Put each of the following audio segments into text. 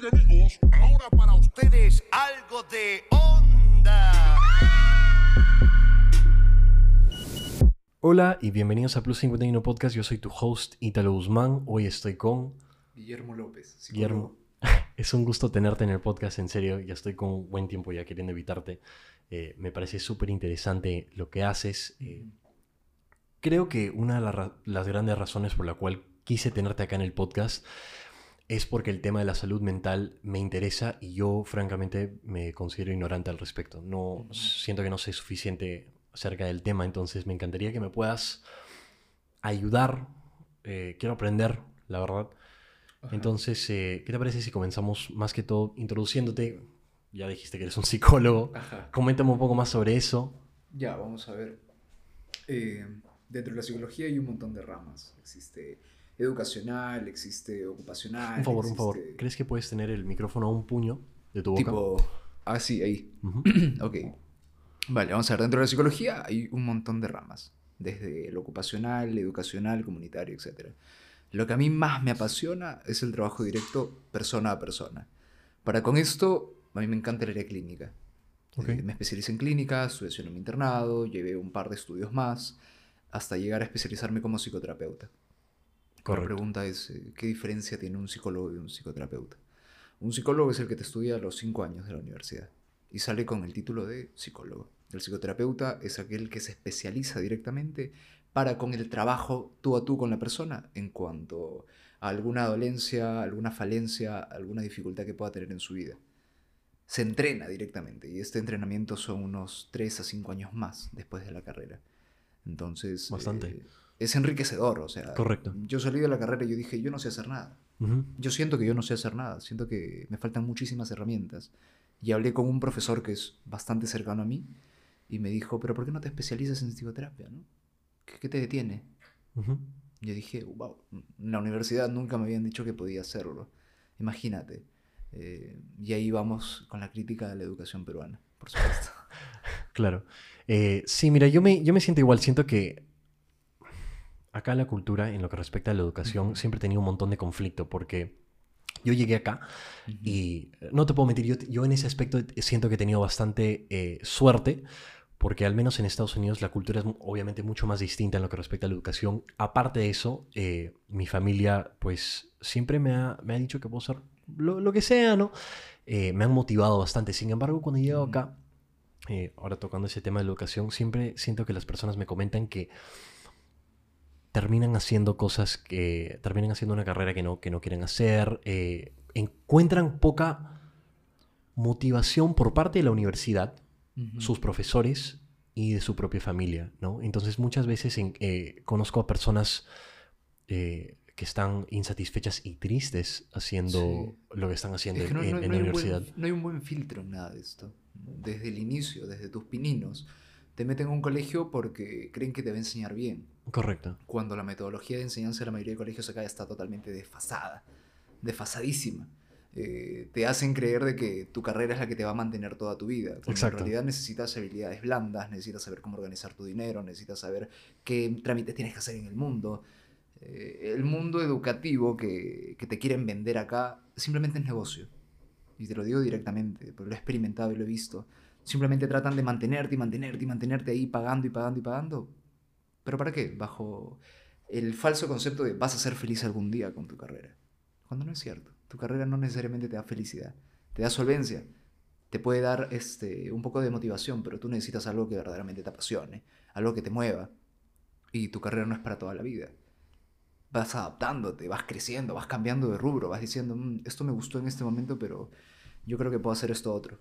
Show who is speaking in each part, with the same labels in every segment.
Speaker 1: Bien amigos, ahora para ustedes algo de onda.
Speaker 2: Hola y bienvenidos a Plus 51 Podcast. Yo soy tu host Italo Guzmán. Hoy estoy con
Speaker 3: Guillermo López. psicólogo.
Speaker 2: Guillermo. Es un gusto tenerte en el podcast, en serio. Ya estoy con buen tiempo ya queriendo evitarte. Eh, me parece súper interesante lo que haces. Eh, creo que una de la las grandes razones por la cual quise tenerte acá en el podcast es porque el tema de la salud mental me interesa y yo francamente me considero ignorante al respecto. No siento que no sé suficiente acerca del tema, entonces me encantaría que me puedas ayudar. Eh, quiero aprender, la verdad.
Speaker 3: Ajá.
Speaker 2: Entonces, eh, ¿qué te parece si comenzamos más que todo introduciéndote? Ya dijiste que eres un psicólogo.
Speaker 3: Ajá.
Speaker 2: Coméntame un poco más sobre eso.
Speaker 3: Ya, vamos a ver. Eh, dentro de la psicología hay un montón de ramas. Existe educacional, existe ocupacional.
Speaker 2: Un favor, un favor. ¿Crees que puedes tener el micrófono a un puño de tu boca?
Speaker 3: Tipo. Ah, sí, ahí.
Speaker 2: Ujú.
Speaker 3: ok. Vale, vamos a ver. Dentro de la psicología hay un montón de ramas. Desde lo ocupacional, educacional, comunitario, etc. Lo que a mí más me apasiona es el trabajo directo persona a persona. Para con esto, a mí me encanta el área clínica. Eh, me especialicé en clínica, estudié en un internado, llevé un par de estudios más, hasta llegar a especializarme como psicoterapeuta. La
Speaker 2: Correcto.
Speaker 3: pregunta es, eh, ¿qué diferencia tiene un psicólogo y un psicoterapeuta? Un psicólogo es el que te estudia a los cinco años de la universidad y sale con el título de psicólogo. El psicoterapeuta es aquel que se especializa directamente para con el trabajo tú a tú con la persona en cuanto a alguna dolencia, alguna falencia, alguna dificultad que pueda tener en su vida. Se entrena directamente y este entrenamiento son unos 3 a 5 años más después de la carrera. Entonces,
Speaker 2: Bastante.
Speaker 3: eh, es enriquecedor, o sea,
Speaker 2: Correcto.
Speaker 3: yo salí de la carrera y yo dije, yo no sé hacer nada. Yo siento que yo no sé hacer nada, siento que me faltan muchísimas herramientas. Y hablé con un profesor que es bastante cercano a mí y me dijo, pero ¿por qué no te especializas en psicoterapia? ¿no? ¿Qué, qué te detiene?
Speaker 2: Ujú.
Speaker 3: Yo dije, wow, en la universidad nunca me habían dicho que podía hacerlo. Imagínate. Eh, y ahí vamos con la crítica de la educación peruana, por supuesto.
Speaker 2: Claro. Eh, sí, mira, yo me, yo me siento igual. Siento que acá la cultura, en lo que respecta a la educación,
Speaker 3: Ujú.
Speaker 2: siempre tenía un montón de conflicto porque yo llegué acá y eh, no te puedo mentir, yo, yo en ese aspecto siento que he tenido bastante eh, suerte porque al menos en Estados Unidos la cultura es obviamente mucho más distinta en lo que respecta a la educación. Aparte de eso, eh, mi familia pues siempre me ha, me ha dicho que puedo ser lo, lo que sea, ¿no? Eh, me han motivado bastante. Sin embargo, cuando llego
Speaker 3: Ujú.
Speaker 2: acá, ahora tocando ese tema de la educación, siempre siento que las personas me comentan que terminan haciendo cosas que terminan haciendo una carrera que no, que no quieren hacer, eh, encuentran poca motivación por parte de la universidad, sus profesores y de su propia familia, ¿no? Entonces muchas veces en- eh, conozco a personas eh, que están insatisfechas y tristes haciendo
Speaker 3: Sí.
Speaker 2: lo que están haciendo
Speaker 3: Es que no,
Speaker 2: en,
Speaker 3: no-
Speaker 2: en
Speaker 3: no
Speaker 2: la universidad.
Speaker 3: buen, no hay un buen filtro en nada de esto. Desde el inicio, desde tus pininos, te meten a un colegio porque creen que te va a enseñar bien.
Speaker 2: Correcto.
Speaker 3: Cuando la metodología de enseñanza de la mayoría de colegios acá está totalmente desfasada, desfasadísima. Eh, te hacen creer de que tu carrera es la que te va a mantener toda tu vida.
Speaker 2: Exacto.
Speaker 3: En realidad necesitas habilidades blandas, necesitas saber cómo organizar tu dinero, necesitas saber qué trámites tienes que hacer en el mundo. Eh, el mundo educativo que, que te quieren vender acá simplemente es negocio. Y te lo digo directamente, porque lo he experimentado y lo he visto. Simplemente tratan de mantenerte y mantenerte y mantenerte ahí pagando y pagando y pagando. ¿Pero para qué? Bajo el falso concepto de vas a ser feliz algún día con tu carrera. Cuando no es cierto. Tu carrera no necesariamente te da felicidad. Te da solvencia. Te puede dar este, un poco de motivación, pero tú necesitas algo que verdaderamente te apasione. Algo que te mueva. Y tu carrera no es para toda la vida. Vas adaptándote, vas creciendo, vas cambiando de rubro, vas diciendo, "Mm, esto me gustó en este momento, pero yo creo que puedo hacer esto otro.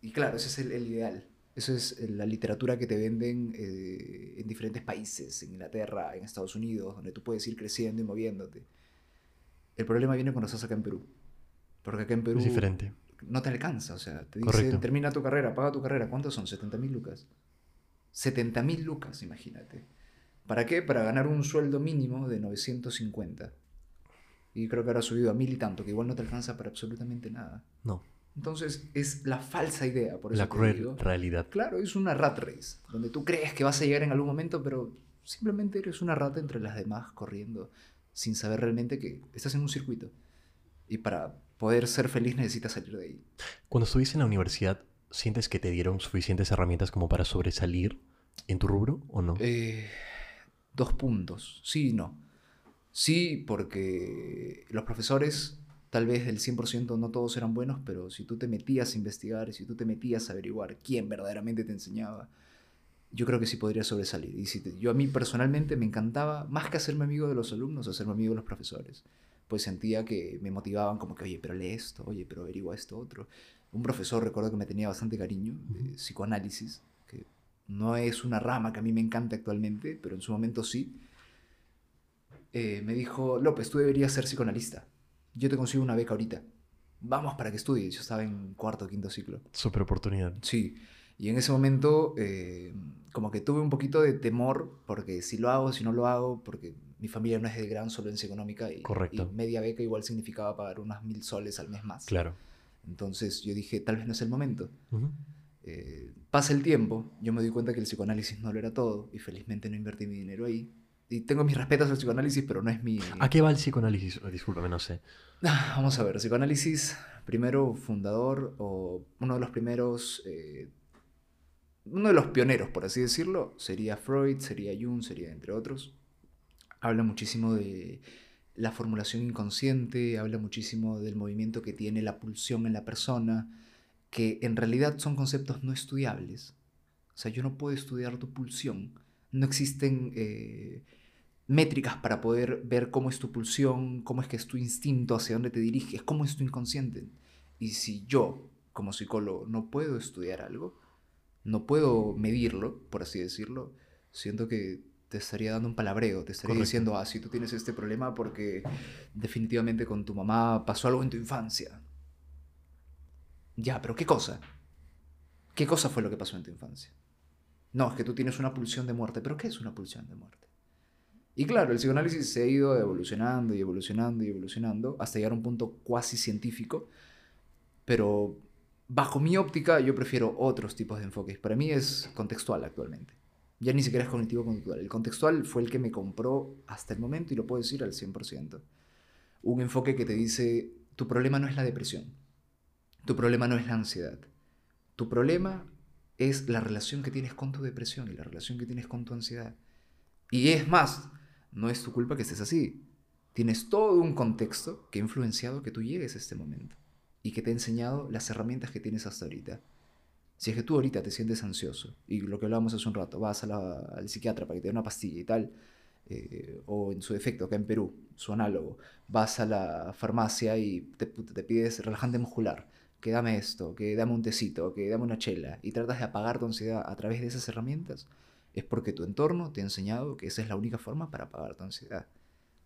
Speaker 3: Y claro, ese es el, el ideal. Eso es eh, la literatura que te venden eh, en diferentes países, en Inglaterra, en Estados Unidos, donde tú puedes ir creciendo y moviéndote. El problema viene cuando estás acá en Perú. Porque acá en Perú
Speaker 2: Es diferente.
Speaker 3: no te alcanza. O sea, te
Speaker 2: Correcto.
Speaker 3: dicen, termina tu carrera, paga tu carrera. ¿Cuántos son? 70 mil lucas. 70 mil lucas, imagínate. ¿Para qué? Para ganar un sueldo mínimo de 950. Y creo que ahora ha subido a mil y tanto, que igual no te alcanza para absolutamente nada.
Speaker 2: No.
Speaker 3: Entonces es la falsa idea, por eso
Speaker 2: La cruel
Speaker 3: digo.
Speaker 2: realidad.
Speaker 3: Claro, es una rat race, donde tú crees que vas a llegar en algún momento, pero simplemente eres una rata entre las demás corriendo, sin saber realmente que estás en un circuito. Y para poder ser feliz necesitas salir de ahí.
Speaker 2: Cuando estuviste en la universidad, ¿sientes que te dieron suficientes herramientas como para sobresalir en tu rubro o no?
Speaker 3: Eh, dos puntos. Sí y no. Sí, porque los profesores, tal vez del 100% no todos eran buenos, pero si tú te metías a investigar, si tú te metías a averiguar quién verdaderamente te enseñaba, yo creo que sí podría sobresalir. Y si te- yo a mí personalmente me encantaba, más que hacerme amigo de los alumnos, hacerme amigo de los profesores. Pues sentía que me motivaban como que, oye, pero lee esto, oye, pero averigua esto otro. Un profesor, recuerdo que me tenía bastante cariño, de psicoanálisis, que no es una rama que a mí me encanta actualmente, pero en su momento sí. Eh, me dijo, López, tú deberías ser psicoanalista. Yo te consigo una beca ahorita. Vamos para que estudies. Yo estaba en cuarto o quinto ciclo.
Speaker 2: Super oportunidad.
Speaker 3: Sí, y en ese momento eh, como que tuve un poquito de temor porque si lo hago, si no lo hago, porque mi familia no es de gran solvencia económica y,
Speaker 2: Correcto.
Speaker 3: y media beca igual significaba pagar unas mil soles al mes más.
Speaker 2: Claro.
Speaker 3: Entonces yo dije, tal vez no es el momento. Eh, pasa el tiempo, yo me doy cuenta que el psicoanálisis no lo era todo y felizmente no invertí mi dinero ahí. Y tengo mis respetos al psicoanálisis, pero no es mi...
Speaker 2: ¿A qué va el psicoanálisis? Oh, Discúlpame, no sé.
Speaker 3: Ah, Vamos a ver, psicoanálisis, primero fundador o uno de los primeros, eh, uno de los pioneros, por así decirlo, sería Freud, sería Jung, sería entre otros. Habla muchísimo de la formulación inconsciente, habla muchísimo del movimiento que tiene la pulsión en la persona, que en realidad son conceptos no estudiables. O sea, yo no puedo estudiar tu pulsión. No existen eh, métricas para poder ver cómo es tu pulsión, cómo es que es tu instinto, hacia dónde te diriges, cómo es tu inconsciente. Y si yo, como psicólogo, no puedo estudiar algo, no puedo medirlo, por así decirlo, siento que te estaría dando un palabreo, te estaría
Speaker 2: Correcto.
Speaker 3: diciendo, ah, si tú tienes este problema porque definitivamente con tu mamá pasó algo en tu infancia. Ya, pero ¿qué cosa? ¿Qué cosa fue lo que pasó en tu infancia? No, es que tú tienes una pulsión de muerte, pero ¿qué es una pulsión de muerte? Y claro, el psicoanálisis se ha ido evolucionando y evolucionando y evolucionando hasta llegar a un punto cuasi científico, pero bajo mi óptica yo prefiero otros tipos de enfoques. Para mí es contextual actualmente. Ya ni siquiera es cognitivo-conductual. El contextual fue el que me compró hasta el momento y lo puedo decir al 100%. Un enfoque que te dice, tu problema no es la depresión, tu problema no es la ansiedad, tu problema es la relación que tienes con tu depresión y la relación que tienes con tu ansiedad. Y es más, no es tu culpa que estés así. Tienes todo un contexto que ha influenciado que tú llegues a este momento y que te ha enseñado las herramientas que tienes hasta ahorita. Si es que tú ahorita te sientes ansioso y lo que hablábamos hace un rato, vas la- al psiquiatra para que te dé una pastilla y tal, eh, o en su defecto acá en Perú, su análogo, vas a la farmacia y te, te pides relajante muscular, que dame esto, que dame un tecito, que dame una chela, y tratas de apagar tu ansiedad a través de esas herramientas, es porque tu entorno te ha enseñado que esa es la única forma para apagar tu ansiedad.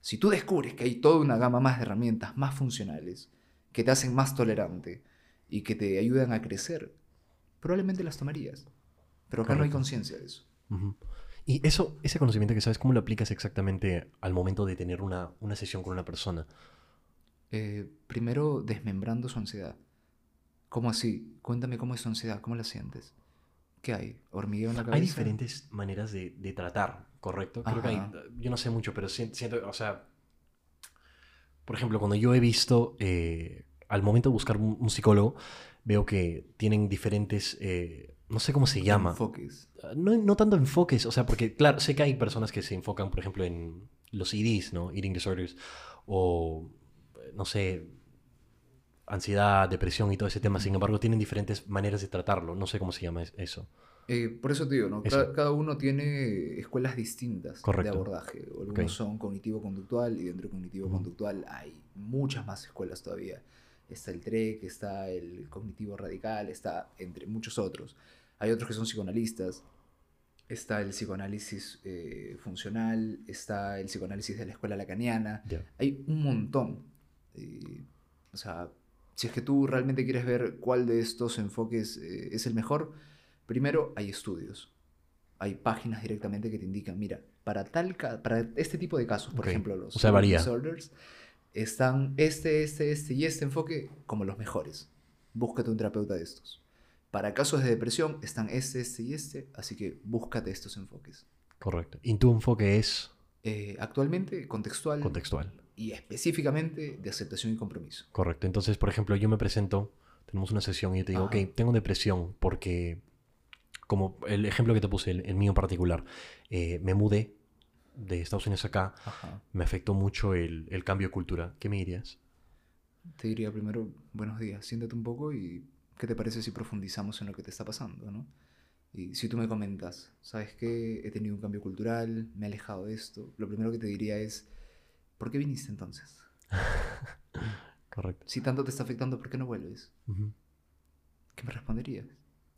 Speaker 3: Si tú descubres que hay toda una gama más de herramientas más funcionales, que te hacen más tolerante y que te ayudan a crecer, probablemente las tomarías. Pero acá no hay conciencia de eso.
Speaker 2: Y eso, ese conocimiento que sabes, ¿cómo lo aplicas exactamente al momento de tener una, una sesión con una persona?
Speaker 3: Eh, primero, desmembrando su ansiedad. ¿Cómo así? Cuéntame cómo es tu ansiedad, cómo la sientes. ¿Qué hay? ¿Hormigueo en la cabeza?
Speaker 2: Hay diferentes maneras de, de tratar, ¿correcto? Creo que hay, yo no sé mucho, pero si- siento, o sea, por ejemplo, cuando yo he visto, eh, al momento de buscar un, un psicólogo, veo que tienen diferentes, eh, no sé cómo se llama.
Speaker 3: Enfoques.
Speaker 2: No, no tanto enfoques, o sea, porque claro, sé que hay personas que se enfocan, por ejemplo, en los EDs, ¿no? Eating disorders, o, no sé, ansiedad, depresión y todo ese tema. Sin embargo, tienen diferentes maneras de tratarlo. No sé cómo se llama es- eso.
Speaker 3: Eh, por eso te digo, ¿no? Cada, cada uno tiene escuelas distintas
Speaker 2: Correcto.
Speaker 3: de abordaje. Algunos son cognitivo-conductual y dentro de cognitivo-conductual hay muchas más escuelas todavía. Está el TREC, está el cognitivo radical, está entre muchos otros. Hay otros que son psicoanalistas. Está el psicoanálisis eh, funcional, está el psicoanálisis de la escuela lacaniana. Hay un montón. Eh, o sea, si es que tú realmente quieres ver cuál de estos enfoques eh, es el mejor, primero hay estudios. Hay páginas directamente que te indican, mira, para, tal para este tipo de casos, por ejemplo, los
Speaker 2: O sea,
Speaker 3: eating
Speaker 2: varía.
Speaker 3: disorders, están este, este, este y este enfoque como los mejores. Búscate un terapeuta de estos. Para casos de depresión están este, este y este, así que búscate estos enfoques.
Speaker 2: Correcto. Y tu enfoque es
Speaker 3: Eh, actualmente, contextual,
Speaker 2: contextual.
Speaker 3: Y específicamente de aceptación y compromiso.
Speaker 2: Correcto. Entonces, por ejemplo, yo me presento, tenemos una sesión y yo te digo,
Speaker 3: Ajá.
Speaker 2: ok, tengo depresión porque, como el ejemplo que te puse, el, el mío en particular, eh, me mudé de Estados Unidos acá,
Speaker 3: Ajá.
Speaker 2: me afectó mucho el, el cambio de cultura. ¿Qué me dirías?
Speaker 3: Te diría primero, buenos días, siéntate un poco y ¿qué te parece si profundizamos en lo que te está pasando, no? Y si tú me comentas, ¿sabes qué? He tenido un cambio cultural, me he alejado de esto. Lo primero que te diría es, ¿por qué viniste entonces?
Speaker 2: Correcto.
Speaker 3: Si tanto te está afectando, ¿por qué no vuelves?
Speaker 2: Ujú.
Speaker 3: ¿Qué me responderías?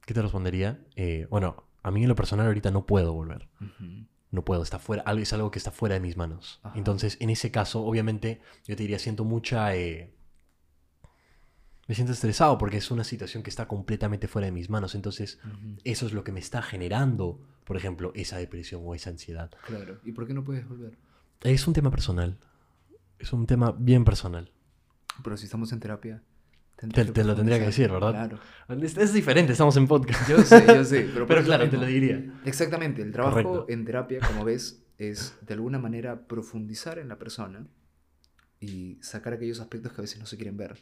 Speaker 2: ¿Qué te respondería? Eh, bueno, a mí en lo personal ahorita no puedo volver.
Speaker 3: Ujú.
Speaker 2: No puedo, está fuera, algo, es algo que está fuera de mis manos.
Speaker 3: Ajá.
Speaker 2: Entonces, en ese caso, obviamente, yo te diría, siento mucha... eh, me siento estresado porque es una situación que está completamente fuera de mis manos. Entonces,
Speaker 3: Ujú.
Speaker 2: eso es lo que me está generando, por ejemplo, esa depresión o esa ansiedad.
Speaker 3: Claro. ¿Y por qué no puedes volver?
Speaker 2: Es un tema personal. Es un tema bien personal.
Speaker 3: Pero si estamos en terapia...
Speaker 2: Te, te lo tendría que decir. ¿verdad?
Speaker 3: Claro.
Speaker 2: Es, es diferente, estamos en podcast.
Speaker 3: Yo sé, yo sé. Pero,
Speaker 2: claro,
Speaker 3: mismo.
Speaker 2: te lo diría.
Speaker 3: Exactamente, el trabajo
Speaker 2: Correcto.
Speaker 3: en terapia, como ves, es de alguna manera profundizar en la persona y sacar aquellos aspectos que a veces no se quieren ver.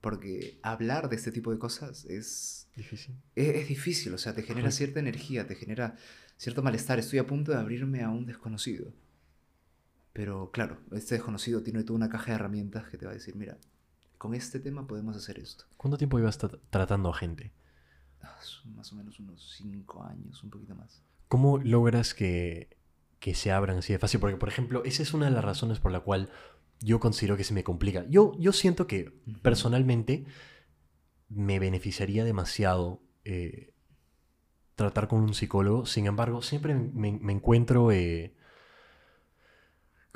Speaker 3: Porque hablar de este tipo de cosas es,
Speaker 2: Difícil.
Speaker 3: es, es difícil, o sea, te genera
Speaker 2: Correcto.
Speaker 3: cierta energía, te genera cierto malestar. Estoy a punto de abrirme a un desconocido. Pero claro, este desconocido tiene toda una caja de herramientas que te va a decir, mira, con este tema podemos hacer esto.
Speaker 2: ¿Cuánto tiempo ibas tra- tratando a gente?
Speaker 3: Ah, más o menos unos cinco años, un poquito más.
Speaker 2: ¿Cómo logras que, que se abran así de fácil? Porque, por ejemplo, esa es una de las razones por la cual yo considero que se me complica. Yo, yo siento que personalmente me beneficiaría demasiado eh, tratar con un psicólogo. Sin embargo, siempre me, me encuentro eh,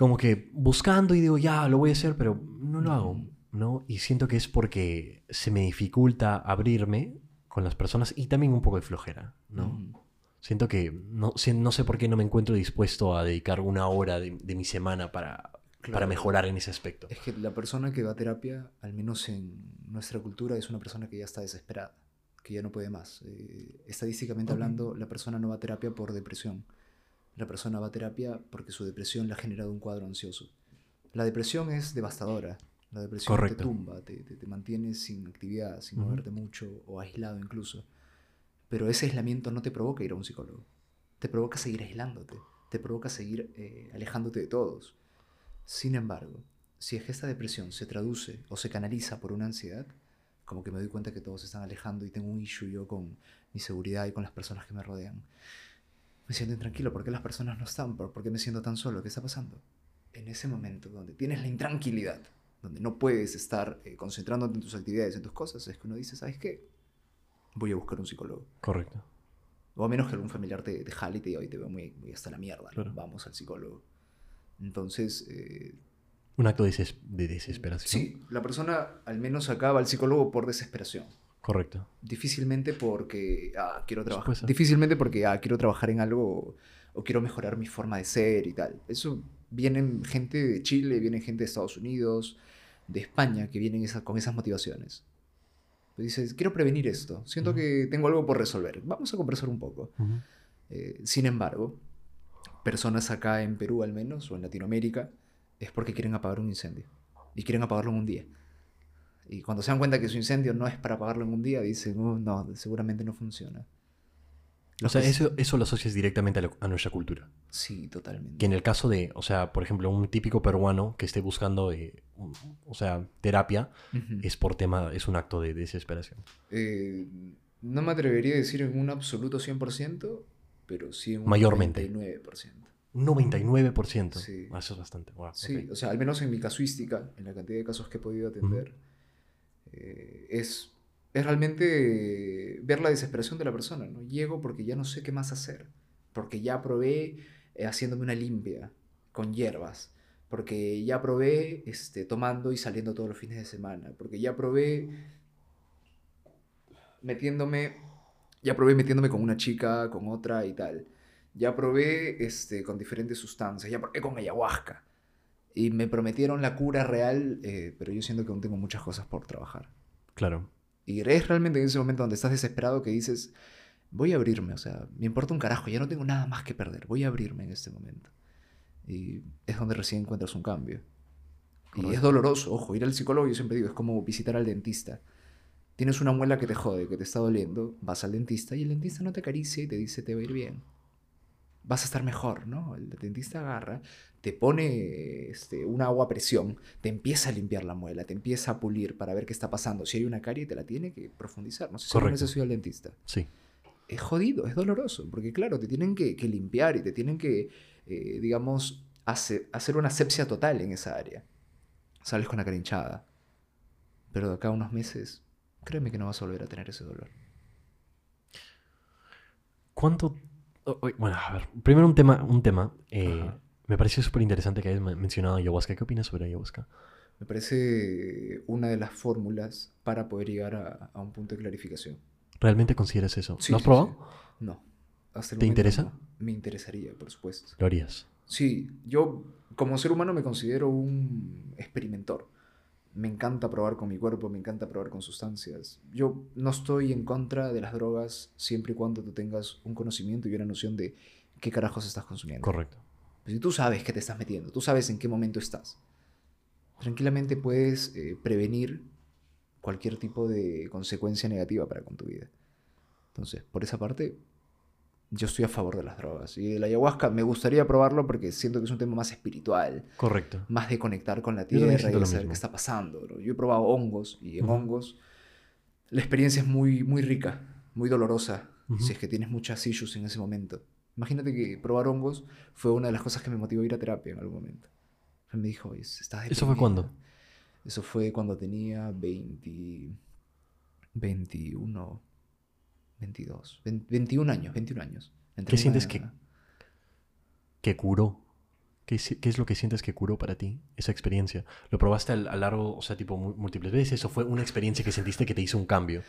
Speaker 2: como que buscando y digo, ya, lo voy a hacer, pero no lo hago. ¿no? Y siento que es porque se me dificulta abrirme con las personas y también un poco de flojera, ¿no?
Speaker 3: Ujú.
Speaker 2: Siento que no, sé- no sé por qué no me encuentro dispuesto a dedicar una hora de, de mi semana para, para
Speaker 3: Claro.
Speaker 2: mejorar en ese aspecto.
Speaker 3: Es que la persona que va a terapia, al menos en nuestra cultura, es una persona que ya está desesperada, que ya no puede más. Eh, estadísticamente
Speaker 2: Ok.
Speaker 3: hablando, la persona no va a terapia por depresión. La persona va a terapia porque su depresión le ha generado un cuadro ansioso. La depresión es devastadora. La depresión
Speaker 2: Correcto.
Speaker 3: te tumba, te, te, te mantiene sin actividad, sin moverte mucho o aislado incluso. Pero ese aislamiento no te provoca ir a un psicólogo. Te provoca seguir aislándote. Te provoca seguir eh, alejándote de todos. Sin embargo, si es que esta depresión se traduce o se canaliza por una ansiedad, como que me doy cuenta que todos se están alejando y tengo un issue yo con mi seguridad y con las personas que me rodean. Me siento intranquilo. ¿Por qué las personas no están? ¿Por qué me siento tan solo? ¿Qué está pasando? En ese momento donde tienes la intranquilidad, donde no puedes estar eh, concentrándote en tus actividades, en tus cosas, es que uno dice, ¿sabes qué? Voy a buscar un psicólogo.
Speaker 2: Correcto.
Speaker 3: O a menos que algún familiar te, te jale y te diga, hoy te veo muy, muy hasta la mierda, ¿no?
Speaker 2: Claro.
Speaker 3: vamos al psicólogo. Entonces, eh,
Speaker 2: Un acto de, des- de desesperación.
Speaker 3: sí, la persona al menos acaba al psicólogo por desesperación.
Speaker 2: Correcto.
Speaker 3: Difícilmente porque, ah, quiero trabajar. Difícilmente porque, ah, quiero trabajar en algo o, o quiero mejorar mi forma de ser y tal. Eso vienen gente de Chile, viene gente de Estados Unidos, de España, que vienen esa- con esas motivaciones. Pues dices, quiero prevenir esto. Siento que tengo algo por resolver. Vamos a conversar un poco. Eh, sin embargo, personas acá en Perú al menos, o en Latinoamérica, es porque quieren apagar un incendio. Y quieren apagarlo en un día. Y cuando se dan cuenta que su incendio no es para apagarlo en un día, dicen, "Uh, no, seguramente no funciona.
Speaker 2: O sea, eso, eso lo asocias directamente a, la- a nuestra cultura.
Speaker 3: Sí, totalmente.
Speaker 2: Que en el caso de, o sea, por ejemplo, un típico peruano que esté buscando, eh, un- o sea, terapia,
Speaker 3: Ujú.
Speaker 2: es por tema, es un acto de desesperación.
Speaker 3: Eh, no me atrevería a decir en un absoluto 100%, pero sí en un
Speaker 2: Mayormente.
Speaker 3: 99%.
Speaker 2: Un 99%.
Speaker 3: Sí.
Speaker 2: Ah, Eso es bastante. Wow,
Speaker 3: Sí,
Speaker 2: ok.
Speaker 3: o sea, al menos en mi casuística, en la cantidad de casos que he podido atender, eh, es, es realmente ver la desesperación de la persona, ¿no? Llego porque ya no sé qué más hacer, porque ya probé eh, haciéndome una limpia con hierbas, porque ya probé este, tomando y saliendo todos los fines de semana, porque ya probé metiéndome, ya probé metiéndome con una chica, con otra y tal. Ya probé este, con diferentes sustancias, ya probé con ayahuasca. Y me prometieron la cura real, eh, pero yo siento que aún tengo muchas cosas por trabajar.
Speaker 2: Claro.
Speaker 3: Y es realmente en ese momento donde estás desesperado que dices, voy a abrirme, o sea, me importa un carajo, ya no tengo nada más que perder, voy a abrirme en este momento. Y es donde recién encuentras un cambio. Y es doloroso, ojo, ir al psicólogo yo siempre digo, es como visitar al dentista. Tienes una muela que te jode, que te está doliendo, vas al dentista y el dentista no te acaricia y te dice te va a ir bien. Vas a estar mejor, ¿no? El dentista agarra, te pone este, un agua a presión, te empieza a limpiar la muela, te empieza a pulir para ver qué está pasando. Si hay una carie, te la tiene que profundizar. No sé si
Speaker 2: Correcto.
Speaker 3: ido al dentista
Speaker 2: Sí.
Speaker 3: es jodido, es doloroso, porque claro, te tienen que, que limpiar y te tienen que, eh, digamos, hace- hacer una asepsia total en esa área. Sales con la cara hinchada. Pero de acá a unos meses, créeme que no vas a volver a tener ese dolor.
Speaker 2: ¿Cuánto? Bueno, a ver. Primero un tema. Un tema. eh, me pareció súper interesante que hayas men- mencionado ayahuasca. ¿Qué opinas sobre ayahuasca?
Speaker 3: Me parece una de las fórmulas para poder llegar a, a un punto de clarificación.
Speaker 2: ¿Realmente consideras eso?
Speaker 3: Sí,
Speaker 2: ¿Lo has
Speaker 3: sí,
Speaker 2: probado?
Speaker 3: sí. No. Hasta el
Speaker 2: ¿Te interesa?
Speaker 3: no. Me interesaría, por supuesto.
Speaker 2: Lo harías.
Speaker 3: Sí, yo como ser humano me considero un experimentor. Me encanta probar con mi cuerpo, me encanta probar con sustancias. Yo no estoy en contra de las drogas siempre y cuando tú tengas un conocimiento y una noción de qué carajos estás consumiendo.
Speaker 2: Correcto.
Speaker 3: Pues si tú sabes qué te estás metiendo, tú sabes en qué momento estás, tranquilamente puedes eh, prevenir cualquier tipo de consecuencia negativa para con tu vida. Entonces, por esa parte, yo estoy a favor de las drogas. Y el ayahuasca me gustaría probarlo porque siento que es un tema más espiritual,
Speaker 2: Correcto.
Speaker 3: más de conectar con la tierra y de saber qué está pasando. Yo he probado hongos y en hongos la experiencia es muy, muy rica, muy dolorosa,
Speaker 2: Ujú.
Speaker 3: si es que tienes muchas issues en ese momento. Imagínate que probar hongos fue una de las cosas que me motivó a ir a terapia en algún momento. Me dijo, "Oye, estás
Speaker 2: ¿Eso fue
Speaker 3: deprimido".
Speaker 2: cuándo?
Speaker 3: Eso fue cuando tenía 20, 21, 22, 20 21 años, 21 años. Entré
Speaker 2: ¿Qué
Speaker 3: en
Speaker 2: sientes que- ¿Qué curó? ¿Qué, es lo que sientes que curó para ti esa experiencia? ¿Lo probaste a largo, o sea, tipo múltiples veces? ¿O fue una experiencia que sentiste que te hizo un cambio?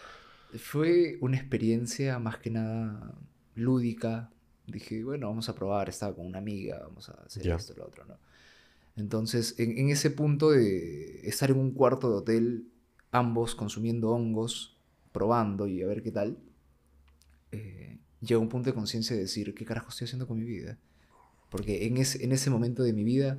Speaker 3: Fue una experiencia más que nada lúdica. Dije, bueno, vamos a probar, estaba con una amiga, vamos a hacer
Speaker 2: Ya.
Speaker 3: esto, lo otro, ¿no? Entonces, en, en ese punto de estar en un cuarto de hotel, ambos consumiendo hongos, probando y a ver qué tal, eh, llega un punto de conciencia de decir, ¿qué carajo estoy haciendo con mi vida? Porque en ese, en ese momento de mi vida,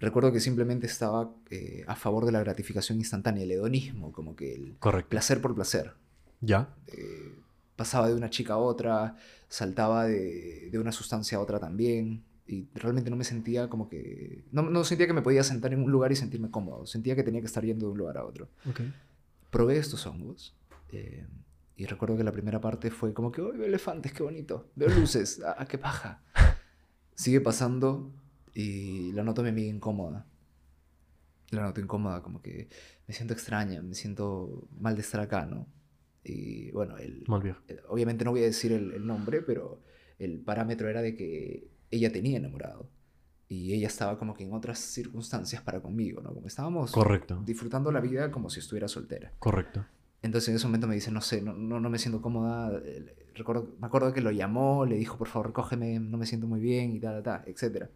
Speaker 3: recuerdo que simplemente estaba eh, a favor de la gratificación instantánea, el hedonismo, como que el
Speaker 2: Correcto.
Speaker 3: placer por placer
Speaker 2: ¿Ya?
Speaker 3: eh, pasaba de una chica a otra, saltaba de, de una sustancia a otra también, y realmente no me sentía como que... No, no sentía que me podía sentar en un lugar y sentirme cómodo, sentía que tenía que estar yendo de un lugar a otro.
Speaker 2: Ok.
Speaker 3: Probé estos hongos, eh, y recuerdo que la primera parte fue como que, ¡ay, veo elefantes, qué bonito! Veo luces, ¡ah, qué paja! Sigue pasando y la noto a mi amiga incómoda. La noto incómoda, como que me siento extraña, me siento mal de estar acá, ¿no? Y bueno, el,
Speaker 2: viejo.
Speaker 3: eh, obviamente no voy a decir el, el nombre, pero el parámetro era de que ella tenía enamorado. Y ella estaba como que en otras circunstancias para conmigo, ¿no? Como estábamos
Speaker 2: Correcto.
Speaker 3: disfrutando la vida como si estuviera soltera.
Speaker 2: Correcto.
Speaker 3: Entonces en ese momento me dice, no sé, no, no, no me siento cómoda. eh, Recuerdo, me acuerdo que lo llamó, le dijo, por favor, recógeme, no me siento muy bien y tal, tal, etc.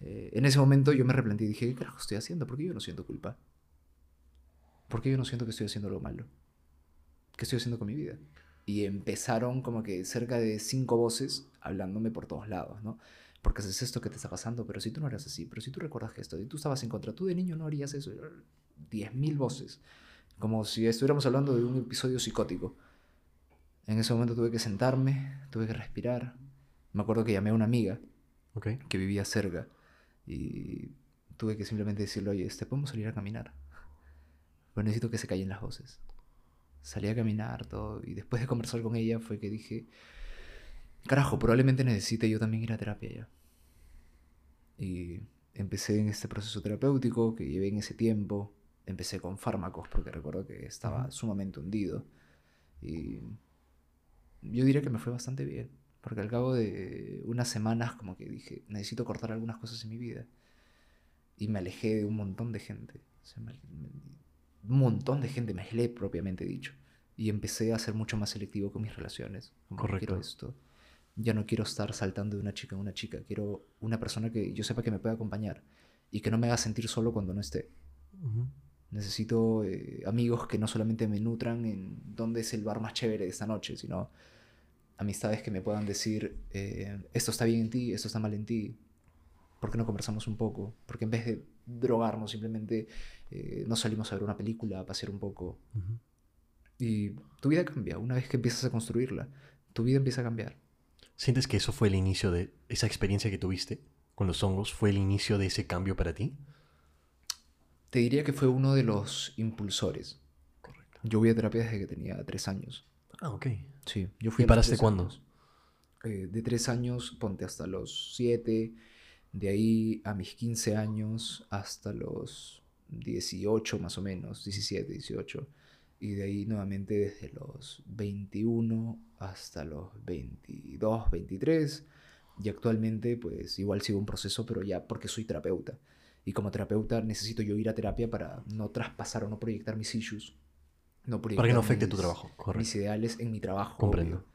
Speaker 3: en ese momento yo me replanteé y dije, ¿qué carajo estoy haciendo? ¿Por qué yo no siento culpa? ¿Por qué yo no siento que estoy haciendo algo malo? ¿Qué estoy haciendo con mi vida? Y empezaron como que cerca de cinco voces hablándome por todos lados, ¿no? Porque haces esto que te está pasando, pero si tú no eras así, pero si tú recuerdas que esto, y tú estabas en contra, tú de niño no harías eso. Diez mil voces. Como si estuviéramos hablando de un episodio psicótico. En ese momento tuve que sentarme, tuve que respirar. Me acuerdo que llamé a una amiga
Speaker 2: Ok.
Speaker 3: que vivía cerca y tuve que simplemente decirle, oye, este, podemos salir a caminar. Pero necesito que se callen las voces. Salí a caminar todo y después de conversar con ella fue que dije, carajo, probablemente necesite yo también ir a terapia ya. Y empecé en este proceso terapéutico que llevé en ese tiempo. Empecé con fármacos porque recuerdo que estaba sumamente hundido. Y yo diría que me fue bastante bien. Porque al cabo de unas semanas como que dije, necesito cortar algunas cosas en mi vida. Y me alejé de un montón de gente. O sea, me- me- un montón de gente, me aislé propiamente dicho. Y empecé a ser mucho más selectivo con mis relaciones. Como
Speaker 2: Correcto.
Speaker 3: quiero esto. Ya no quiero estar saltando de una chica a una chica. Quiero una persona que yo sepa que me pueda acompañar. Y que no me haga sentir solo cuando no esté.
Speaker 2: Ujú.
Speaker 3: Necesito eh, amigos que no solamente me nutran en dónde es el bar más chévere de esta noche, sino amistades que me puedan decir, eh, esto está bien en ti, esto está mal en ti, ¿por qué no conversamos un poco? Porque en vez de drogarnos, simplemente eh, nos salimos a ver una película, a pasear un poco. Y tu vida cambia, una vez que empiezas a construirla, tu vida empieza a cambiar.
Speaker 2: ¿Sientes que eso fue el inicio de esa experiencia que tuviste con los hongos? ¿Fue el inicio de ese cambio para ti?
Speaker 3: Te diría que fue uno de los impulsores.
Speaker 2: Correcto.
Speaker 3: Yo voy a terapia desde que tenía tres años.
Speaker 2: Ah, ok.
Speaker 3: Sí, yo fui
Speaker 2: ¿Y paraste cuándo?
Speaker 3: Eh, de tres años, ponte hasta los siete. De ahí a mis 15 años hasta los 18 más o menos, 17, 18. Y de ahí nuevamente desde los 21 hasta los 22, 23. Y actualmente pues igual sigo un proceso, pero ya porque soy terapeuta. Y como terapeuta necesito yo ir a terapia para no traspasar o no proyectar mis issues. No
Speaker 2: Para que
Speaker 3: proyectar
Speaker 2: no afecte tu
Speaker 3: mis-
Speaker 2: trabajo.
Speaker 3: mis
Speaker 2: Correcto.
Speaker 3: ideales en mi trabajo.
Speaker 2: Comprendo.
Speaker 3: obvio.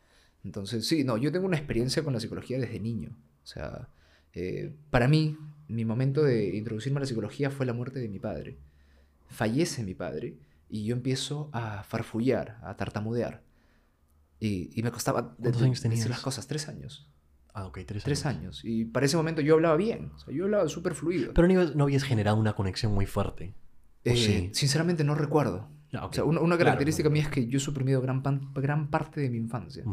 Speaker 3: Entonces, sí, no, yo tengo una experiencia con la psicología desde niño. O sea, eh, para mí, mi momento de introducirme a la psicología fue la muerte de mi padre. Fallece mi padre y yo empiezo a farfullar, a tartamudear. Y, y me costaba de-
Speaker 2: ¿Cuántos
Speaker 3: de-
Speaker 2: años
Speaker 3: decir las cosas, tres años.
Speaker 2: Ah, ok, tres,
Speaker 3: Tres años. Y para ese momento yo hablaba bien. O sea, yo hablaba súper fluido.
Speaker 2: Pero no, habías generado una conexión muy fuerte. ¿O
Speaker 3: Eh,
Speaker 2: sí?
Speaker 3: Sinceramente no recuerdo.
Speaker 2: Ya, ok.
Speaker 3: O sea, una, una
Speaker 2: Claro,
Speaker 3: característica
Speaker 2: no.
Speaker 3: mía es que yo he suprimido gran, pan- gran parte de mi infancia.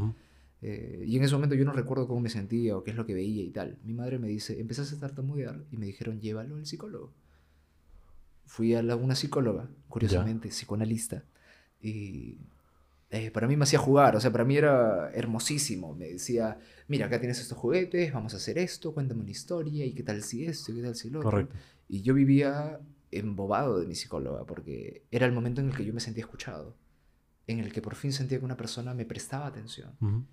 Speaker 3: Eh, y en ese momento yo no recuerdo cómo me sentía o qué es lo que veía y tal. Mi madre me dice, empezaste a tartamudear y me dijeron, llévalo al psicólogo. Fui a la- una psicóloga, curiosamente, psicoanalista, y eh, para mí me hacía jugar, o sea, para mí era hermosísimo. Me decía, mira, acá tienes estos juguetes, vamos a hacer esto, cuéntame una historia, y qué tal si esto, y qué tal si lo otro.
Speaker 2: Correcto.
Speaker 3: Y yo vivía embobado de mi psicóloga, porque era el momento en el que yo me sentía escuchado, en el que por fin sentía que una persona me prestaba atención.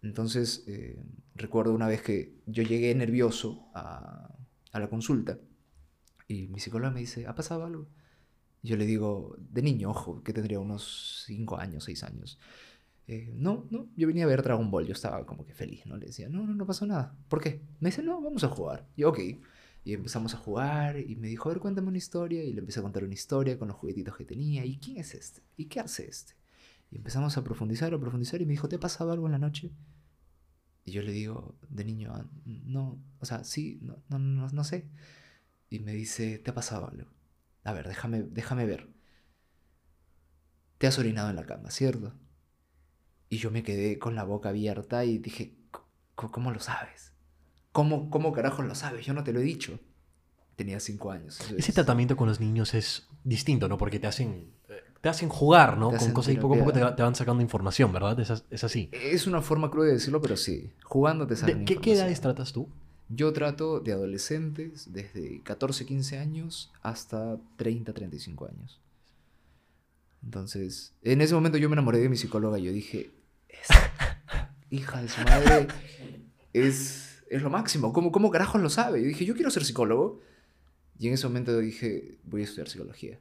Speaker 3: Entonces, eh, recuerdo una vez que yo llegué nervioso a, a la consulta y mi psicóloga me dice, ¿ha pasado algo? Yo le digo, de niño, ojo, que tendría unos 5 años, 6 años. "Eh, no, no, yo venía a ver Dragon Ball, yo estaba como que feliz, ¿no? Le decía, no, no, no pasó nada. ¿Por qué? Me dice, no, vamos a jugar. Y yo, ok. Y empezamos a jugar y me dijo, a ver, cuéntame una historia. Y le empecé a contar una historia con los juguetitos que tenía. ¿Y quién es este? ¿Y qué hace este? Y empezamos a profundizar, a profundizar. Y me dijo, ¿te ha pasado algo en la noche? Y yo le digo, de niño, "Ah, no, o sea, sí, no, no, no, no sé. Y me dice, ¿te ha pasado algo? A ver, déjame, déjame ver. Te has orinado en la cama, ¿cierto? Y yo me quedé con la boca abierta y dije, "¿Cómo- ¿cómo lo sabes? ¿Cómo, ¿Cómo carajos lo sabes? Yo no te lo he dicho. Tenía cinco años.
Speaker 2: Ese tratamiento con los niños es distinto, ¿no? Porque te hacen, eh, te hacen jugar, ¿no?
Speaker 3: Te
Speaker 2: Con cosas y poco a poco te, van sacando información, ¿verdad? Es, as- es así.
Speaker 3: Es una forma cruda de decirlo, pero sí. Jugando te
Speaker 2: ¿De qué, qué edades tratas tú?
Speaker 3: Yo trato de adolescentes desde 14, 15 años hasta 30, 35 años. Entonces, en ese momento yo me enamoré de mi psicóloga y yo dije, hija de su madre es, es lo máximo. ¿Cómo, ¿Cómo carajos lo sabe? Y dije, yo quiero ser psicólogo. Y en ese momento dije, voy a estudiar psicología.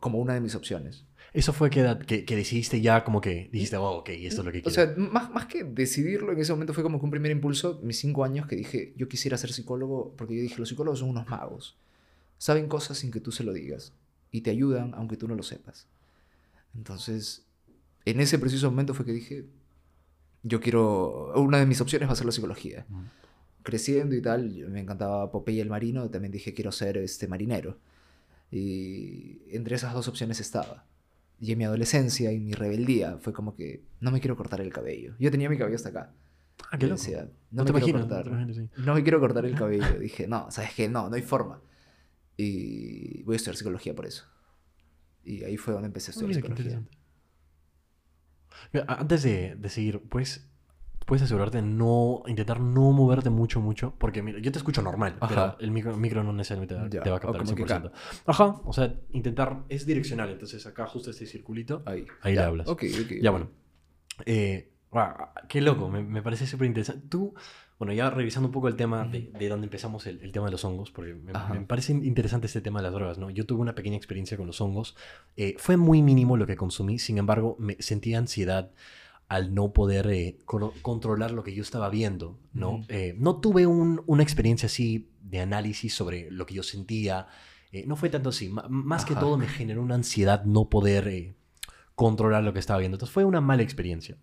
Speaker 3: Como una de mis opciones.
Speaker 2: ¿Eso fue que, edad- que, que decidiste ya como que dijiste, oh, ok, esto es lo que
Speaker 3: O
Speaker 2: quiero?
Speaker 3: sea, más, más que decidirlo, en ese momento fue como que un primer impulso, mis cinco años, que dije, yo quisiera ser psicólogo, porque yo dije, los psicólogos son unos magos. Saben cosas sin que tú se lo digas. Y te ayudan aunque tú no lo sepas. Entonces, en ese preciso momento fue que dije, yo quiero, una de mis opciones va a ser la psicología. Creciendo y tal, me encantaba Popeye el marino, también dije, quiero ser este marinero. Y entre esas dos opciones estaba. Y en mi adolescencia y mi rebeldía fue como que no me quiero cortar el cabello. Yo tenía mi cabello hasta acá.
Speaker 2: Ah, qué
Speaker 3: Y
Speaker 2: loco.
Speaker 3: decía,
Speaker 2: no,
Speaker 3: no,
Speaker 2: te
Speaker 3: me quiero cortar.
Speaker 2: sí.
Speaker 3: No me quiero cortar el cabello. Dije, no, ¿sabes qué? No, no hay forma. Y voy a estudiar psicología por eso. Y ahí fue donde empecé a
Speaker 2: Ah,
Speaker 3: estudiar
Speaker 2: mira,
Speaker 3: psicología.
Speaker 2: Antes de, de seguir, pues, puedes asegurarte de no, intentar no moverte mucho, mucho, porque mira, yo te escucho normal,
Speaker 3: Ajá.
Speaker 2: pero el micro, micro no necesariamente te va,
Speaker 3: Ya,
Speaker 2: te va a captar el
Speaker 3: que
Speaker 2: 100%. Ajá, o sea, intentar, es direccional, entonces acá justo este circulito,
Speaker 3: Ahí,
Speaker 2: Ahí le
Speaker 3: ya.
Speaker 2: hablas.
Speaker 3: Ok, ok.
Speaker 2: ya bueno. Eh, ah, qué loco, me, me parece súper interesante. Tú, bueno, ya revisando un poco el tema de, de dónde empezamos el, el tema de los hongos, porque me, me parece interesante este tema de las drogas, ¿no? Yo tuve una pequeña experiencia con los hongos. Eh, fue muy mínimo lo que consumí, sin embargo, me sentí ansiedad al no poder eh, controlar lo que yo estaba viendo, ¿no? Eh, no tuve un- una experiencia así de análisis sobre lo que yo sentía. eh, no fue tanto así. Más que todo me generó una ansiedad no poder controlar lo que estaba viendo. Entonces fue una mala experiencia.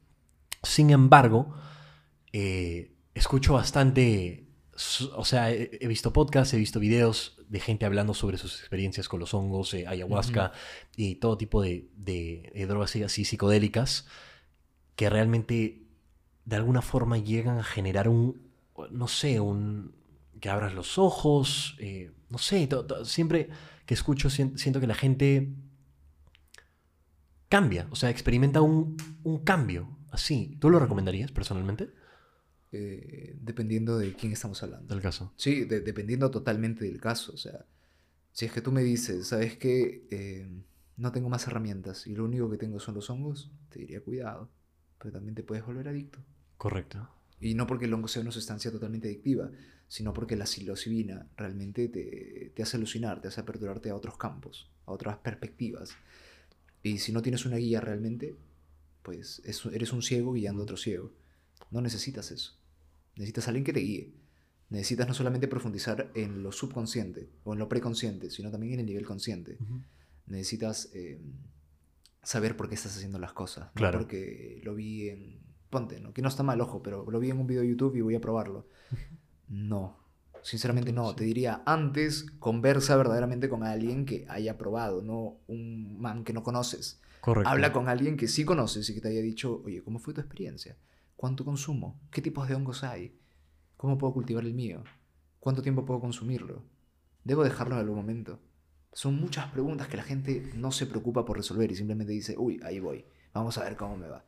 Speaker 2: Sin embargo, escucho bastante, o sea, he, he visto podcasts, he visto videos de gente hablando sobre sus experiencias con los hongos, ayahuasca y todo tipo de, de- de drogas así psicodélicas que realmente de alguna forma llegan a generar un, no sé, un... que abras los ojos, eh, no sé, to- to- siempre que escucho sien- siento que la gente cambia, o sea, experimenta un, un cambio así. ¿Tú lo recomendarías personalmente?
Speaker 3: Eh, dependiendo de quién estamos hablando.
Speaker 2: Del caso.
Speaker 3: Sí, de- dependiendo totalmente del caso. O sea, si es que tú me dices, ¿sabes qué? Eh, no tengo más herramientas y lo único que tengo son los hongos, te diría cuidado. Pero también te puedes volver adicto.
Speaker 2: Correcto.
Speaker 3: Y no porque el hongo sea una sustancia totalmente adictiva, sino porque la psilocibina realmente te, te hace alucinar, te hace aperturarte a otros campos, a otras perspectivas. Y si no tienes una guía realmente, pues es- eres un ciego guiando a otro ciego. No necesitas eso. Necesitas a alguien que te guíe. Necesitas no solamente profundizar en lo subconsciente o en lo preconsciente, sino también en el nivel consciente. Necesitas eh, saber por qué estás haciendo las cosas. no
Speaker 2: Claro.
Speaker 3: Porque lo vi en... Ponte, ¿no? Que no está mal, ojo, pero lo vi en un video de YouTube y voy a probarlo. No. Sinceramente no. Te diría, antes conversa verdaderamente con alguien que haya probado, no un man que no conoces.
Speaker 2: Correcto.
Speaker 3: Habla con alguien que sí conoces y que te haya dicho, oye, ¿cómo fue tu experiencia? ¿Cuánto consumo? ¿Qué tipos de hongos hay? ¿Cómo puedo cultivar el mío? ¿Cuánto tiempo puedo consumirlo? ¿Debo dejarlo en algún momento? Son muchas preguntas que la gente no se preocupa por resolver y simplemente dice, uy, ahí voy, vamos a ver cómo me va.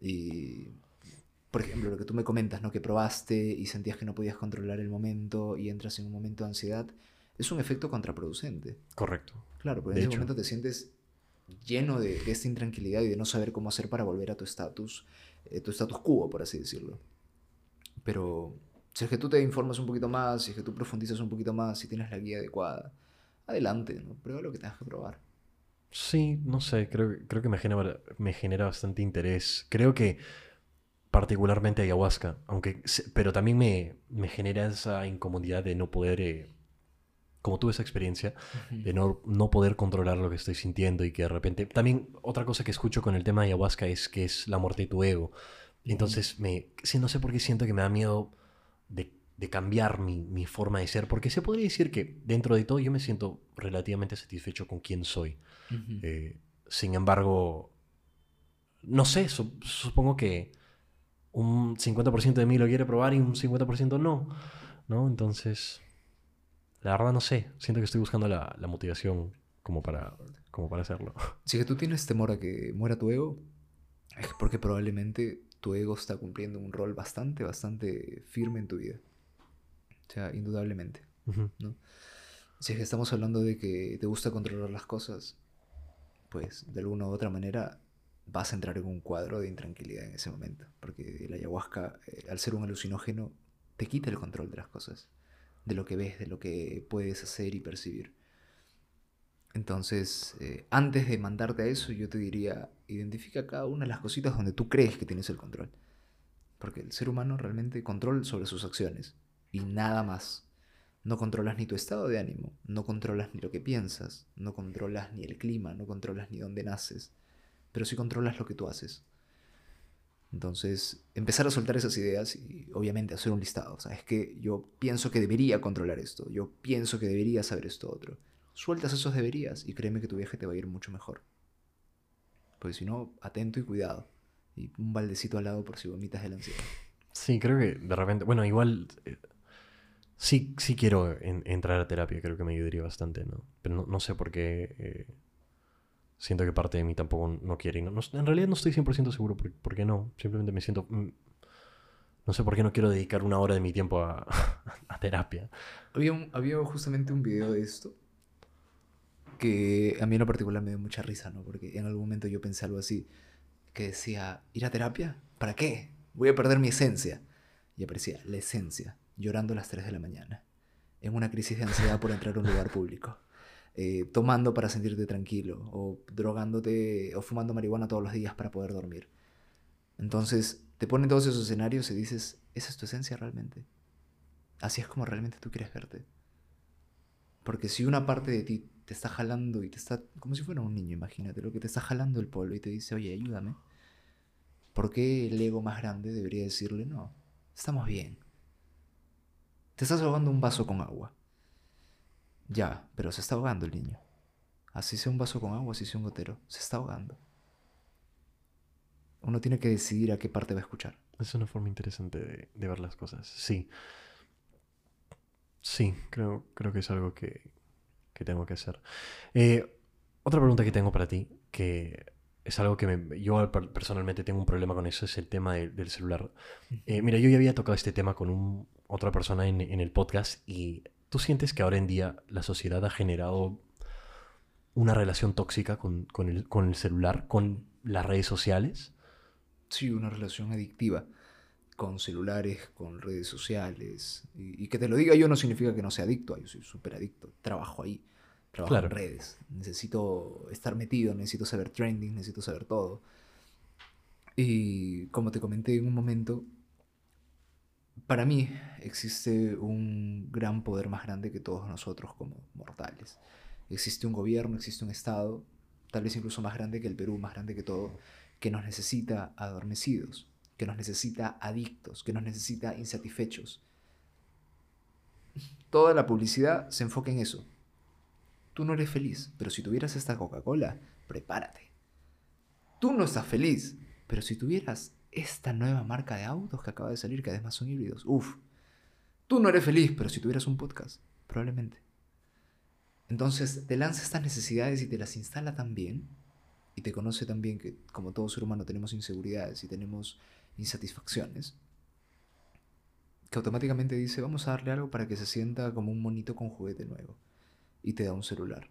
Speaker 3: Y, por ejemplo, lo que tú me comentas, ¿no? Que probaste y sentías que no podías controlar el momento y entras en un momento de ansiedad, es un efecto contraproducente.
Speaker 2: Correcto.
Speaker 3: Claro, porque
Speaker 2: De
Speaker 3: en ese
Speaker 2: hecho.
Speaker 3: momento te sientes lleno de, de esta intranquilidad y de no saber cómo hacer para volver a tu estatus, eh, tu status quo, por así decirlo. Pero si es que tú te informas un poquito más, si es que tú profundizas un poquito más, si tienes la guía adecuada, adelante, ¿no? Prueba lo que tengas que probar.
Speaker 2: Sí, no sé, creo, creo que me genera, me genera bastante interés. Creo que particularmente ayahuasca, aunque, pero también me, me genera esa incomodidad de no poder, eh, como tuve esa experiencia, de no, no poder controlar lo que estoy sintiendo y que de repente... También otra cosa que escucho con el tema de ayahuasca es que es la muerte de tu ego. Entonces, me, sí, no sé por qué siento que me da miedo de, de cambiar mi, mi forma de ser, porque se podría decir que dentro de todo yo me siento relativamente satisfecho con quién soy. Eh, sin embargo, no sé, su- supongo que un 50% de mí lo quiere probar y un 50% no, ¿no? Entonces, la verdad no sé, siento que estoy buscando la, la motivación como para, como para hacerlo.
Speaker 3: Si que tú tienes temor a que muera tu ego, es porque probablemente tu ego está cumpliendo un rol bastante, bastante firme en tu vida. O sea, indudablemente. ¿no? Si es que estamos hablando de que te gusta controlar las cosas, pues de alguna u otra manera vas a entrar en un cuadro de intranquilidad en ese momento. Porque el ayahuasca, eh, al ser un alucinógeno, te quita el control de las cosas, de lo que ves, de lo que puedes hacer y percibir. Entonces, eh, antes de mandarte a eso, yo te diría, identifica cada una de las cositas donde tú crees que tienes el control. Porque el ser humano realmente controla sobre sus acciones y nada más. No controlas ni tu estado de ánimo, no controlas ni lo que piensas, no controlas ni el clima, no controlas ni dónde naces, pero sí controlas lo que tú haces. Entonces, empezar a soltar esas ideas y obviamente hacer un listado. O sea, es que yo pienso que debería controlar esto, yo pienso que debería saber esto otro. Sueltas esos deberías y créeme que tu viaje te va a ir mucho mejor. Porque si no, atento y cuidado. Y un baldecito al lado por si vomitas de la ansiedad.
Speaker 2: Sí, creo que de repente, bueno, igual eh, sí, sí quiero en- entrar a terapia, creo que me ayudaría bastante, ¿no? Pero no, no sé por qué eh, siento que parte de mí tampoco no quiere. y no- en realidad no estoy 100% seguro por, por qué no. Simplemente me siento... mm, no sé por qué no quiero dedicar una hora de mi tiempo a, a terapia.
Speaker 3: Había, había justamente un video de esto que a mí en lo particular me dio mucha risa, ¿no? Porque en algún momento yo pensé algo así, que decía, ¿ir a terapia? ¿Para qué? Voy a perder mi esencia. Y aparecía, la esencia, llorando a las 3 de la mañana, en una crisis de ansiedad por entrar a un lugar público, eh, tomando para sentirte tranquilo, o drogándote, o fumando marihuana todos los días para poder dormir. Entonces, te ponen todos esos escenarios y dices, ¿esa es tu esencia realmente? Así es como realmente tú quieres verte. Porque si una parte de ti te está jalando y te está, como si fuera un niño, imagínate, lo que te está jalando el polo y te dice, oye, ayúdame. ¿Por qué el ego más grande debería decirle, no, estamos bien? Te estás ahogando un vaso con agua. Ya, pero se está ahogando el niño. Así sea un vaso con agua, así sea un gotero. Se está ahogando. Uno tiene que decidir a qué parte va a escuchar.
Speaker 2: Es una forma interesante de, de ver las cosas. Sí. Sí, creo, creo que es algo que, que tengo que hacer. Eh, otra pregunta que tengo para ti, que es algo que me- yo per- personalmente tengo un problema con eso, es el tema de- del celular. Eh, mira, yo ya había tocado este tema con un- otra persona en, en el podcast y tú sientes que ahora en día la sociedad ha generado una relación tóxica con, con el, con el celular, con las redes sociales.
Speaker 3: Sí, una relación adictiva con celulares, con redes sociales. Y, y que te lo diga yo no significa que no sea adicto. Yo soy súper adicto. Trabajo ahí. Trabajo
Speaker 2: Claro.
Speaker 3: en redes. Necesito estar metido, necesito saber trending, necesito saber todo. Y como te comenté en un momento, para mí existe un gran poder más grande que todos nosotros como mortales. Existe un gobierno, existe un Estado, tal vez incluso más grande que el Perú, más grande que todo, que nos necesita adormecidos, que nos necesita adictos, que nos necesita insatisfechos. Toda la publicidad se enfoca en eso. Tú no eres feliz, pero si tuvieras esta Coca-Cola, prepárate. Tú no estás feliz, pero si tuvieras esta nueva marca de autos que acaba de salir, que además son híbridos, uff. Tú no eres feliz, pero si tuvieras un podcast, probablemente. Entonces te lanza estas necesidades y te las instala tan bien y te conoce tan bien que como todo ser humano tenemos inseguridades y tenemos insatisfacciones, que automáticamente dice vamos a darle algo para que se sienta como un monito con juguete nuevo y te da un celular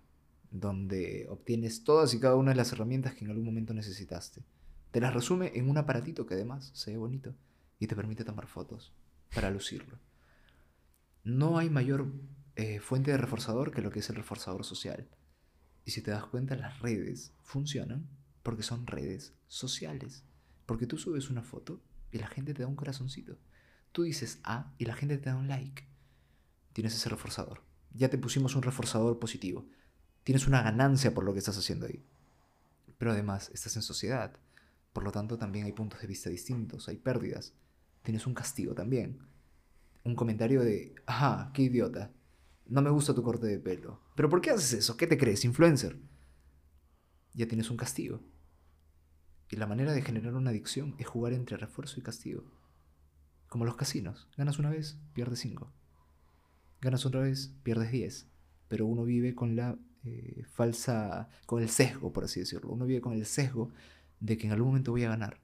Speaker 3: donde obtienes todas y cada una de las herramientas que en algún momento necesitaste. Te las resume en un aparatito que además se ve bonito y te permite tomar fotos para lucirlo. No hay mayor eh, fuente de reforzador que lo que es el reforzador social. Y si te das cuenta, las redes funcionan porque son redes sociales. Porque tú subes una foto y la gente te da un corazoncito. Tú dices A y la gente te da un like. Tienes ese reforzador. Ya te pusimos un reforzador positivo. Tienes una ganancia por lo que estás haciendo ahí. Pero además, estás en sociedad. Por lo tanto, también hay puntos de vista distintos, hay pérdidas. Tienes un castigo también. Un comentario de, ajá, qué idiota. No me gusta tu corte de pelo. ¿Pero por qué haces eso? ¿Qué te crees, influencer? Ya tienes un castigo. Y la manera de generar una adicción es jugar entre refuerzo y castigo. Como los casinos. Ganas una vez, pierdes cinco. Ganas otra vez, pierdes diez. Pero uno vive con la eh, falsa, con el sesgo, por así decirlo. Uno vive con el sesgo de que en algún momento voy a ganar.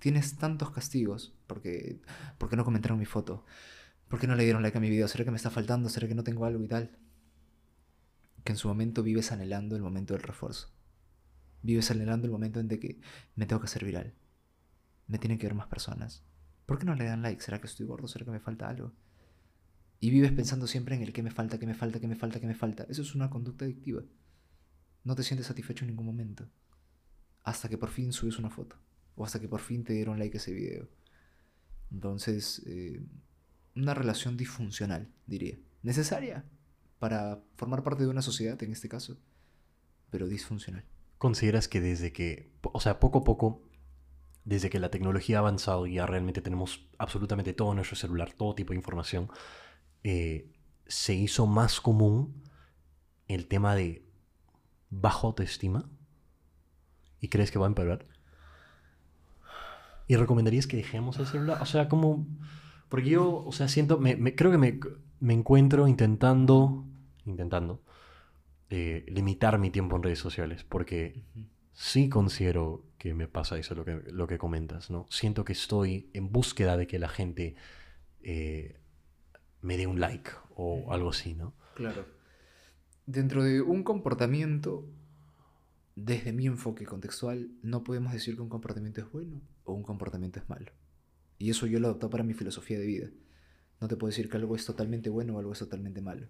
Speaker 3: Tienes tantos castigos porque, porque no comentaron mi foto, porque no le dieron like a mi video, será que me está faltando, será que no tengo algo y tal. Que en su momento vives anhelando el momento del refuerzo. Vives anhelando el momento en que me tengo que hacer viral. Me tienen que ver más personas. ¿Por qué no le dan like? ¿Será que estoy gordo? ¿Será que me falta algo? Y vives pensando siempre en el que me falta, que me falta, que me falta, que me falta. Eso es una conducta adictiva. No te sientes satisfecho en ningún momento. Hasta que por fin subes una foto. O hasta que por fin te dieron like a ese video. Entonces, eh, una relación disfuncional, diría. Necesaria para formar parte de una sociedad, en este caso. Pero disfuncional.
Speaker 2: ¿Consideras que desde que, o sea, poco a poco, desde que la tecnología ha avanzado y ya realmente tenemos absolutamente todo en nuestro celular, todo tipo de información, eh, se hizo más común el tema de baja autoestima? ¿Y crees que va a empeorar? ¿Y recomendarías que dejemos el celular? O sea, como... Porque yo, o sea, siento, me, me- creo que me, me encuentro intentando, intentando, eh, limitar mi tiempo en redes sociales, porque sí considero que me pasa eso, lo que, lo que comentas, ¿no? Siento que estoy en búsqueda de que la gente eh, me dé un like o algo así, ¿no?
Speaker 3: Claro. Dentro de un comportamiento, desde mi enfoque contextual, no podemos decir que un comportamiento es bueno o un comportamiento es malo. Y eso yo lo adopto para mi filosofía de vida. No te puedo decir que algo es totalmente bueno o algo es totalmente malo.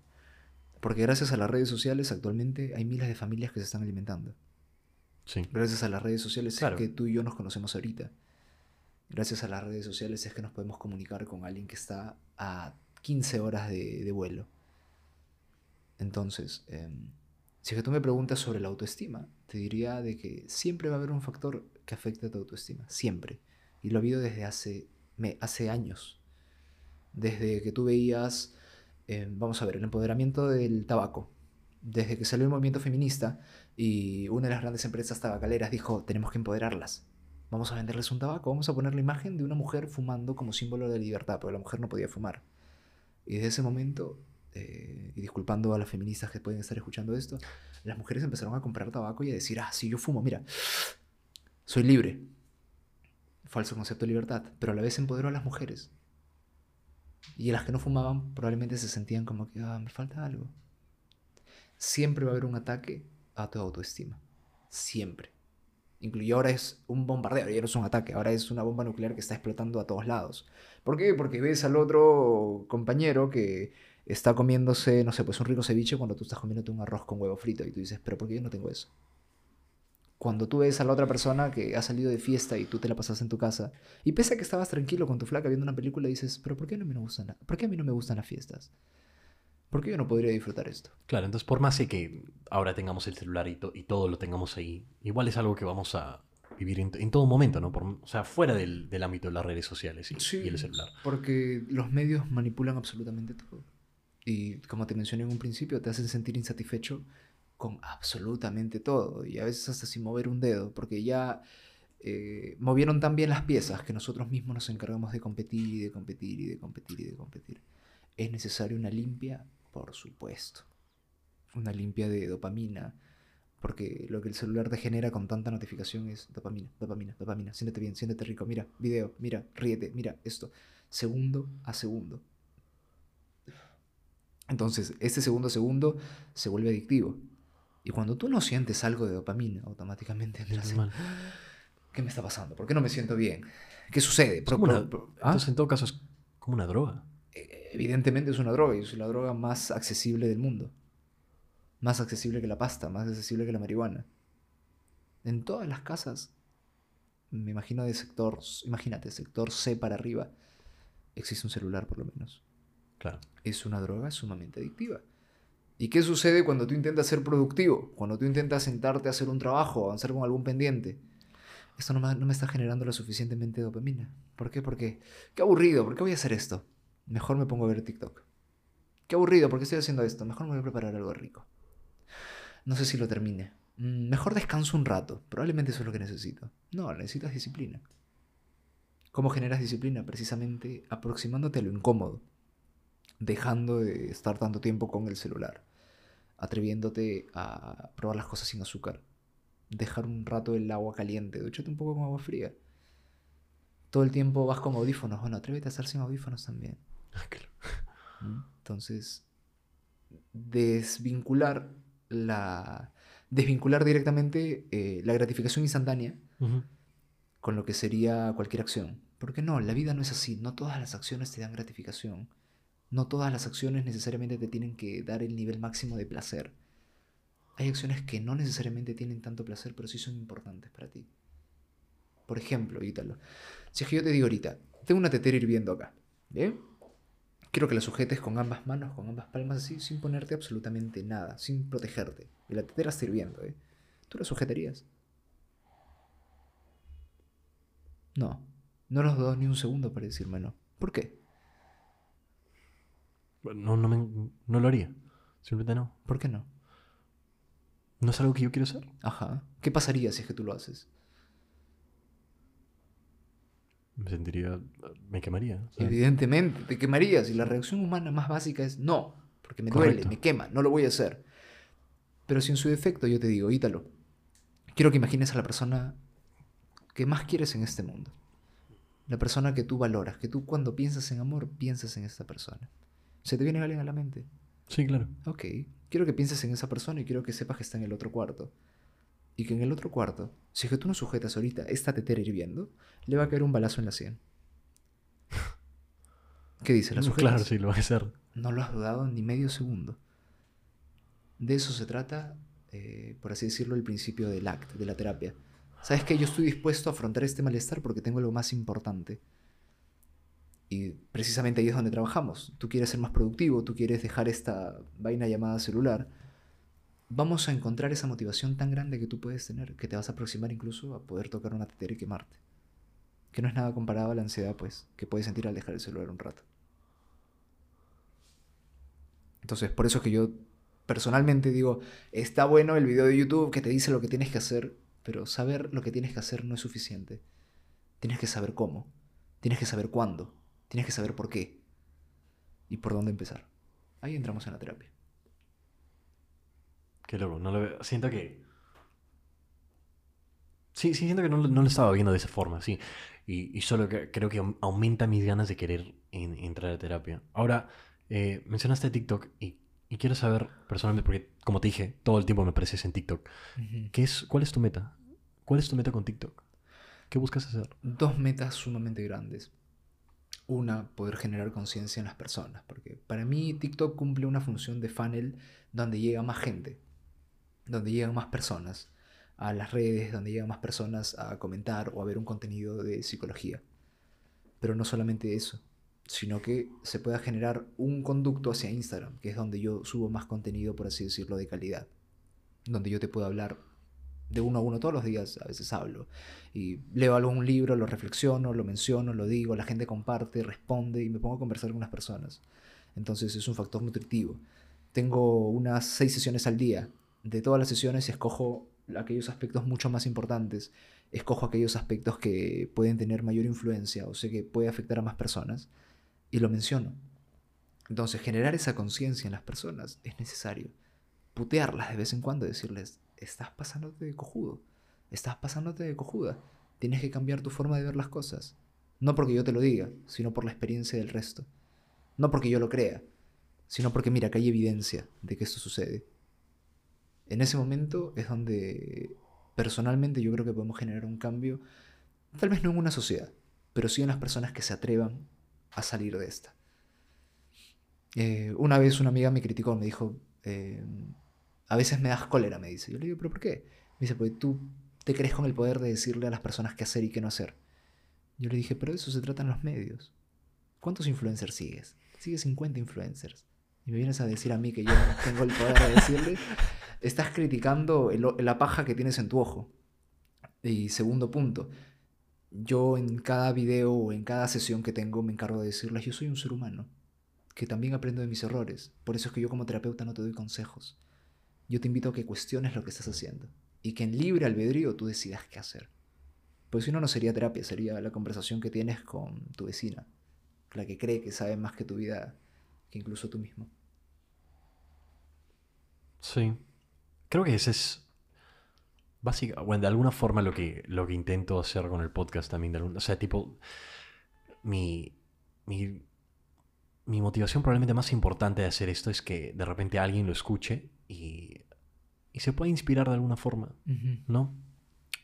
Speaker 3: Porque gracias a las redes sociales actualmente hay miles de familias que se están alimentando.
Speaker 2: Sí.
Speaker 3: Gracias a las redes sociales
Speaker 2: Claro.
Speaker 3: es que tú y yo nos conocemos ahorita. Gracias a las redes sociales es que nos podemos comunicar con alguien que está a 15 horas de, de vuelo. Entonces, em, si que tú me preguntas sobre la autoestima, te diría de que siempre va a haber un factor que afecte a tu autoestima. Siempre. Y lo he habido desde hace, me, hace años. Desde que tú veías eh, vamos a ver, el empoderamiento del tabaco. Desde que salió el movimiento feminista y una de las grandes empresas tabacaleras dijo, tenemos que empoderarlas. Vamos a venderles un tabaco, vamos a poner la imagen de una mujer fumando como símbolo de libertad, porque la mujer no podía fumar. Y desde ese momento, eh, y disculpando a las feministas que pueden estar escuchando esto, las mujeres empezaron a comprar tabaco y a decir, ah, sí, yo fumo, mira, soy libre. Falso concepto de libertad, pero a la vez empoderó a las mujeres. Y las que no fumaban probablemente se sentían como que, ah, me falta algo. Siempre va a haber un ataque a tu autoestima. Siempre. Incluye ahora es un bombardeo, ya no es un ataque, ahora es una bomba nuclear que está explotando a todos lados. ¿Por qué? Porque ves al otro compañero que está comiéndose, no sé, pues un rico ceviche cuando tú estás comiéndote un arroz con huevo frito y tú dices, pero ¿por qué yo no tengo eso? Cuando tú ves a la otra persona que ha salido de fiesta y tú te la pasas en tu casa, y pese a que estabas tranquilo con tu flaca viendo una película, dices, pero ¿por qué, no me gustan, ¿por qué a mí no me gustan las fiestas? ¿Por qué yo no podría disfrutar esto?
Speaker 2: Claro, entonces por más que ahora tengamos el celular y, y todo lo tengamos ahí, igual es algo que vamos a vivir en, todo momento, ¿no? Por, o sea, fuera del, del, ámbito de las redes sociales y, y el celular.
Speaker 3: Porque los medios manipulan absolutamente todo. Y como te mencioné en un principio, te hacen sentir insatisfecho con absolutamente todo. Y a veces hasta sin mover un dedo, porque ya eh, movieron tan bien las piezas que nosotros mismos nos encargamos de competir y de competir y de competir y de competir. Es necesario una limpia, por supuesto. Una limpia de dopamina. Porque lo que el celular te genera con tanta notificación es dopamina, dopamina, dopamina. Siéntete bien, siéntete rico. Mira, video, mira, ríete, mira esto. Segundo a segundo. Entonces, este segundo a segundo se vuelve adictivo. Y cuando tú no sientes algo de dopamina, automáticamente entras en, ¿Qué me está pasando? ¿Por qué no me siento bien? ¿Qué sucede?
Speaker 2: ¿Ah? Entonces, en todo caso, es como una droga.
Speaker 3: Eh, evidentemente es una droga y es la droga más accesible del mundo. Más accesible que la pasta, más accesible que la marihuana. En todas las casas, me imagino de sector, imagínate, sector C para arriba, existe un celular por lo menos. Es una droga sumamente adictiva. ¿Y qué sucede cuando tú intentas ser productivo? Cuando tú intentas sentarte a hacer un trabajo, avanzar con algún pendiente. Esto no me, no me está generando lo suficientemente dopamina. ¿Por qué? Porque, qué aburrido, ¿por qué voy a hacer esto? Mejor me pongo a ver TikTok. Qué aburrido, ¿por qué estoy haciendo esto? Mejor me voy a preparar algo rico. No sé si lo termine. Mm, mejor descanso un rato. Probablemente eso es lo que necesito. No, necesitas disciplina. ¿Cómo generas disciplina? Precisamente aproximándote a lo incómodo dejando de estar tanto tiempo con el celular, atreviéndote a probar las cosas sin azúcar, dejar un rato el agua caliente, duchate un poco con agua fría. Todo el tiempo vas con audífonos, bueno, atrévete a estar sin audífonos también.
Speaker 2: Ah,
Speaker 3: ¿Mm? Entonces, desvincular la desvincular directamente eh, la gratificación instantánea con lo que sería cualquier acción. Porque no, la vida no es así, no todas las acciones te dan gratificación. No todas las acciones necesariamente te tienen que dar el nivel máximo de placer. Hay acciones que no necesariamente tienen tanto placer, pero sí son importantes para ti. Por ejemplo, Ítalo, si es que yo te digo ahorita, tengo una tetera hirviendo acá, ¿bien? Quiero que la sujetes con ambas manos, con ambas palmas así, sin ponerte absolutamente nada, sin protegerte. Y la tetera está hirviendo, ¿eh? ¿Tú la sujetarías? No, no los dos ni un segundo para decirme no. ¿Por qué?
Speaker 2: No, no, me, no lo haría. Simplemente no.
Speaker 3: ¿Por qué no?
Speaker 2: ¿No es algo que yo quiero hacer?
Speaker 3: Ajá. ¿Qué pasaría si es que tú lo haces?
Speaker 2: Me sentiría. Me quemaría.
Speaker 3: Evidentemente, te quemarías. Y la reacción humana más básica es no. Porque me duele, me quema, no lo voy a hacer. Pero si en su defecto yo te digo, Ítalo, quiero que imagines a la persona que más quieres en este mundo. La persona que tú valoras, que tú cuando piensas en amor, piensas en esta persona. ¿Se te viene alguien a la mente?
Speaker 2: Sí, claro.
Speaker 3: Ok. Quiero que pienses en esa persona y quiero que sepas que está en el otro cuarto. Y que en el otro cuarto, si es que tú no sujetas ahorita esta tetera hirviendo, le va a caer un balazo en la sien. ¿Qué dice? ¿La sujetas?
Speaker 2: Claro, sí, lo va a hacer.
Speaker 3: No lo has dudado ni medio segundo. De eso se trata, eh, por así decirlo, el principio del act, de la terapia. ¿Sabes que Yo estoy dispuesto a afrontar este malestar porque tengo algo más importante. Y precisamente ahí es donde trabajamos. Tú quieres ser más productivo, tú quieres dejar esta vaina llamada celular. Vamos a encontrar esa motivación tan grande que tú puedes tener, que te vas a aproximar incluso a poder tocar una tetera y quemarte. Que no es nada comparado a la ansiedad, pues, que puedes sentir al dejar el celular un rato. Entonces, por eso es que yo personalmente digo, está bueno el video de YouTube que te dice lo que tienes que hacer, pero saber lo que tienes que hacer no es suficiente. Tienes que saber cómo, tienes que saber cuándo, tienes que saber por qué y por dónde empezar. Ahí entramos en la terapia.
Speaker 2: Qué loco, no lo veo. Siento que. Sí, sí, siento que no, lo- no lo estaba viendo de esa forma, sí. Y, y solo que creo que aum- aumenta mis ganas de querer en- entrar a terapia. Ahora, eh, mencionaste TikTok y, y quiero saber personalmente, porque como te dije, todo el tiempo me apareces en TikTok. ¿Qué es, ¿Cuál es tu meta? ¿Cuál es tu meta con TikTok? ¿Qué buscas hacer?
Speaker 3: Dos metas sumamente grandes. Una, poder generar conciencia en las personas, porque para mí TikTok cumple una función de funnel donde llega más gente, donde llegan más personas a las redes, donde llegan más personas a comentar o a ver un contenido de psicología. Pero no solamente eso, sino que se pueda generar un conducto hacia Instagram, que es donde yo subo más contenido, por así decirlo, de calidad. Donde yo te puedo hablar de uno a uno todos los días, a veces hablo. Y leo un libro, lo reflexiono, lo menciono, lo digo, la gente comparte, responde y me pongo a conversar con las personas. Entonces es un factor nutritivo. Tengo unas seis sesiones al día. De todas las sesiones escojo aquellos aspectos mucho más importantes. Escojo aquellos aspectos que pueden tener mayor influencia o sé que puede afectar a más personas y lo menciono. Entonces generar esa conciencia en las personas es necesario. Putearlas de vez en cuando, decirles, estás pasándote de cojudo, estás pasándote de cojuda, tienes que cambiar tu forma de ver las cosas. No porque yo te lo diga, sino por la experiencia del resto. No porque yo lo crea, sino porque mira que hay evidencia de que esto sucede. En ese momento es donde personalmente yo creo que podemos generar un cambio, tal vez no en una sociedad, pero sí en las personas que se atrevan a salir de esta. Eh, una vez una amiga me criticó, me dijo, eh, a veces me das cólera, me dice. Yo le digo, ¿pero por qué? Me dice, porque tú te crees con el poder de decirle a las personas qué hacer y qué no hacer. Yo le dije, pero de eso se tratan los medios. ¿Cuántos influencers sigues? Sigues 50 influencers. Y me vienes a decir a mí que yo tengo el poder de decirle, estás criticando la paja que tienes en tu ojo. Y segundo punto, yo en cada video o en cada sesión que tengo me encargo de decirles, yo soy un ser humano, que también aprendo de mis errores. Por eso es que yo como terapeuta no te doy consejos. Yo te invito a que cuestiones lo que estás haciendo y que en libre albedrío tú decidas qué hacer. Pues si no, no sería terapia, sería la conversación que tienes con tu vecina, la que cree que sabe más que tu vida que incluso tú mismo.
Speaker 2: Sí. Creo que ese es básica, bueno, de alguna forma lo que, lo que intento hacer con el podcast también. de algún- o sea, tipo, mi, mi, mi motivación probablemente más importante de hacer esto es que de repente alguien lo escuche y, y se pueda inspirar de alguna forma, ¿no?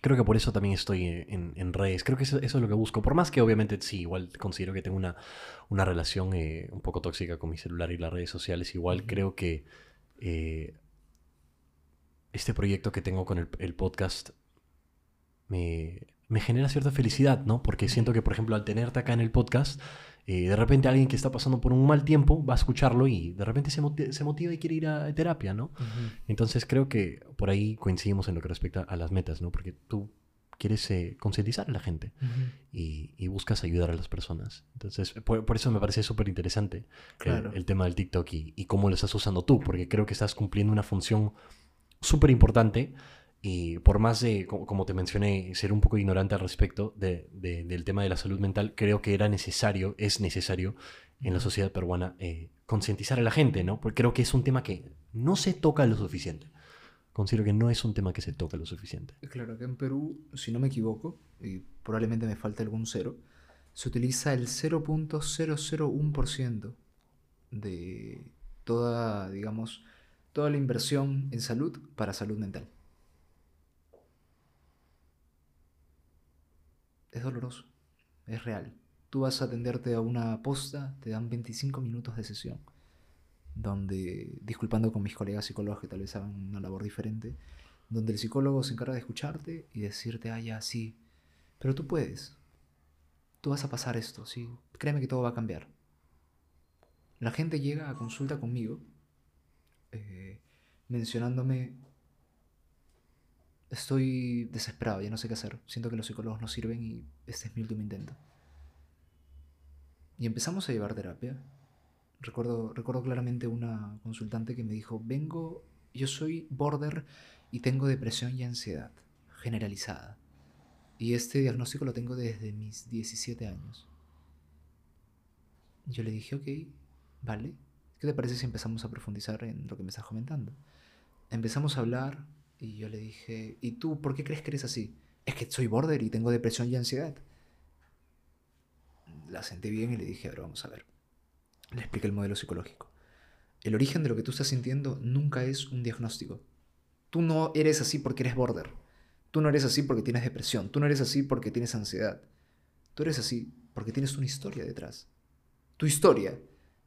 Speaker 2: Creo que por eso también estoy en, en redes. Creo que eso, eso es lo que busco. Por más que obviamente sí, igual considero que tengo una, una relación eh, un poco tóxica con mi celular y las redes sociales. Igual creo que eh, este proyecto que tengo con el, el podcast me, me genera cierta felicidad, ¿no? Porque siento que, por ejemplo, al tenerte acá en el podcast, eh, de repente alguien que está pasando por un mal tiempo va a escucharlo y de repente se, moti- se motiva y quiere ir a terapia, ¿no? Entonces creo que por ahí coincidimos en lo que respecta a las metas, ¿no? Porque tú quieres eh, concientizar a la gente y, y buscas ayudar a las personas. Entonces, por, por eso me parece súper interesante el-
Speaker 3: Claro.
Speaker 2: el, tema del TikTok y, y cómo lo estás usando tú, porque creo que estás cumpliendo una función súper importante y por más de, co- como te mencioné, ser un poco ignorante al respecto de- de- del tema de la salud mental, creo que era necesario, es necesario en la sociedad peruana eh, concientizar a la gente, ¿no? Porque creo que es un tema que no se toca lo suficiente. Considero que no es un tema que se toca lo suficiente.
Speaker 3: Claro, que en Perú, si no me equivoco, y probablemente me falte algún cero, se utiliza el 0.001% de toda, digamos, toda la inversión en salud para salud mental. Es doloroso, es real. Tú vas a atenderte a una posta, te dan 25 minutos de sesión, donde, disculpando con mis colegas psicólogos que tal vez hagan una labor diferente, donde el psicólogo se encarga de escucharte y decirte, ah, ya, sí, pero tú puedes. Tú vas a pasar esto, sí. Créeme que todo va a cambiar. La gente llega a consulta conmigo eh, mencionándome, estoy desesperado, ya no sé qué hacer. Siento que los psicólogos no sirven y este es mi último intento. Y empezamos a llevar terapia. Recuerdo, recuerdo claramente una consultante que me dijo, vengo, yo soy border y tengo depresión y ansiedad generalizada. Y este diagnóstico lo tengo desde mis 17 años. Yo le dije, ok, vale. ¿Qué te parece si empezamos a profundizar en lo que me estás comentando? Empezamos a hablar y yo le dije, ¿y tú por qué crees que eres así? Es que soy border y tengo depresión y ansiedad. La senté bien y le dije, ahora vamos a ver. Le expliqué el modelo psicológico. El origen de lo que tú estás sintiendo nunca es un diagnóstico. Tú no eres así porque eres border. Tú no eres así porque tienes depresión. Tú no eres así porque tienes ansiedad. Tú eres así porque tienes una historia detrás. Tu historia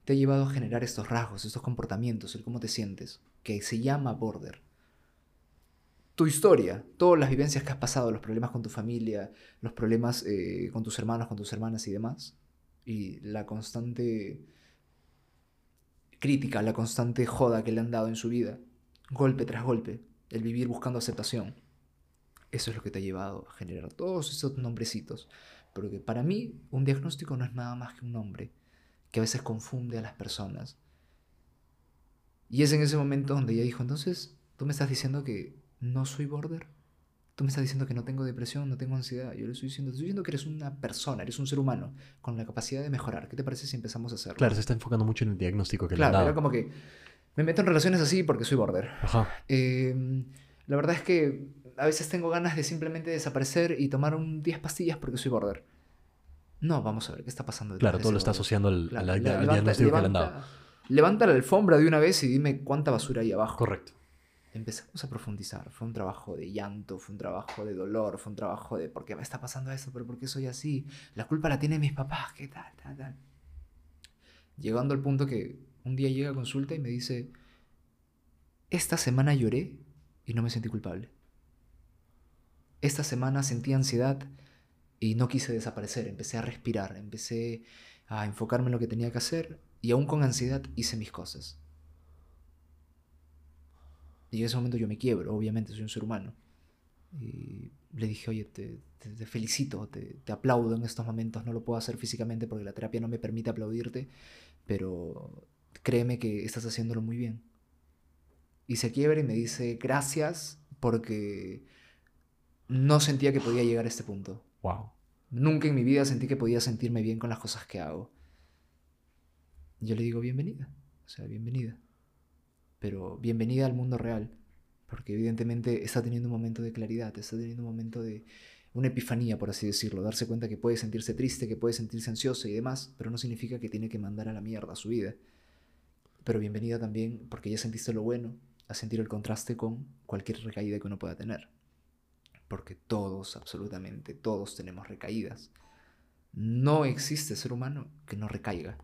Speaker 3: te ha llevado a generar estos rasgos, estos comportamientos, el cómo te sientes, que se llama border. Tu historia, todas las vivencias que has pasado, los problemas con tu familia, los problemas eh, con tus hermanos, con tus hermanas y demás, y la constante crítica, la constante joda que le han dado en su vida, golpe tras golpe, el vivir buscando aceptación. Eso es lo que te ha llevado a generar todos esos nombrecitos. Porque para mí un diagnóstico no es nada más que un nombre que a veces confunde a las personas. Y es en ese momento donde ella dijo, entonces, tú me estás diciendo que no soy border. Tú me estás diciendo que no tengo depresión, no tengo ansiedad. Yo le estoy diciendo, estoy diciendo que eres una persona, eres un ser humano con la capacidad de mejorar. ¿Qué te parece si empezamos a hacerlo?
Speaker 2: Claro, se está enfocando mucho en el diagnóstico que
Speaker 3: claro,
Speaker 2: le han dado.
Speaker 3: como que me meto en relaciones así porque soy border.
Speaker 2: Ajá.
Speaker 3: Eh, la verdad es que a veces tengo ganas de simplemente desaparecer y tomar un 10 pastillas porque soy border. No, vamos a ver qué está pasando.
Speaker 2: Claro, todo lo está asociando al,
Speaker 3: Claro,
Speaker 2: al- al
Speaker 3: le-
Speaker 2: diagnóstico
Speaker 3: levanta-
Speaker 2: que le han dado.
Speaker 3: Levanta la alfombra de una vez y dime cuánta basura hay abajo.
Speaker 2: Correcto.
Speaker 3: Empezamos a profundizar. Fue un trabajo de llanto, fue un trabajo de dolor, fue un trabajo de por qué me está pasando esto, pero por qué soy así. La culpa la tienen mis papás, qué tal, tal, tal. Llegando al punto que un día llega a consulta y me dice, esta semana lloré y no me sentí culpable. Esta semana sentí ansiedad y no quise desaparecer, empecé a respirar, empecé a enfocarme en lo que tenía que hacer y aún con ansiedad hice mis cosas. Y en ese momento yo me quiebro, obviamente, soy un ser humano. Y le dije, oye, te, te- te felicito, te, te aplaudo en estos momentos. No lo puedo hacer físicamente porque la terapia no me permite aplaudirte, pero créeme que estás haciéndolo muy bien. Y se quiebra y me dice, gracias porque no sentía que podía llegar a este punto.
Speaker 2: Wow.
Speaker 3: Nunca en mi vida sentí que podía sentirme bien con las cosas que hago. Yo le digo bienvenida, o sea, bienvenida. Pero bienvenida al mundo real, porque evidentemente está teniendo un momento de claridad, está teniendo un momento de una epifanía, por así decirlo, darse cuenta que puede sentirse triste, que puede sentirse ansiosa y demás, pero no significa que tiene que mandar a la mierda su vida. Pero bienvenida también porque ya sentiste lo bueno, a sentir el contraste con cualquier recaída que uno pueda tener porque todos, absolutamente todos tenemos recaídas. No existe ser humano que no recaiga.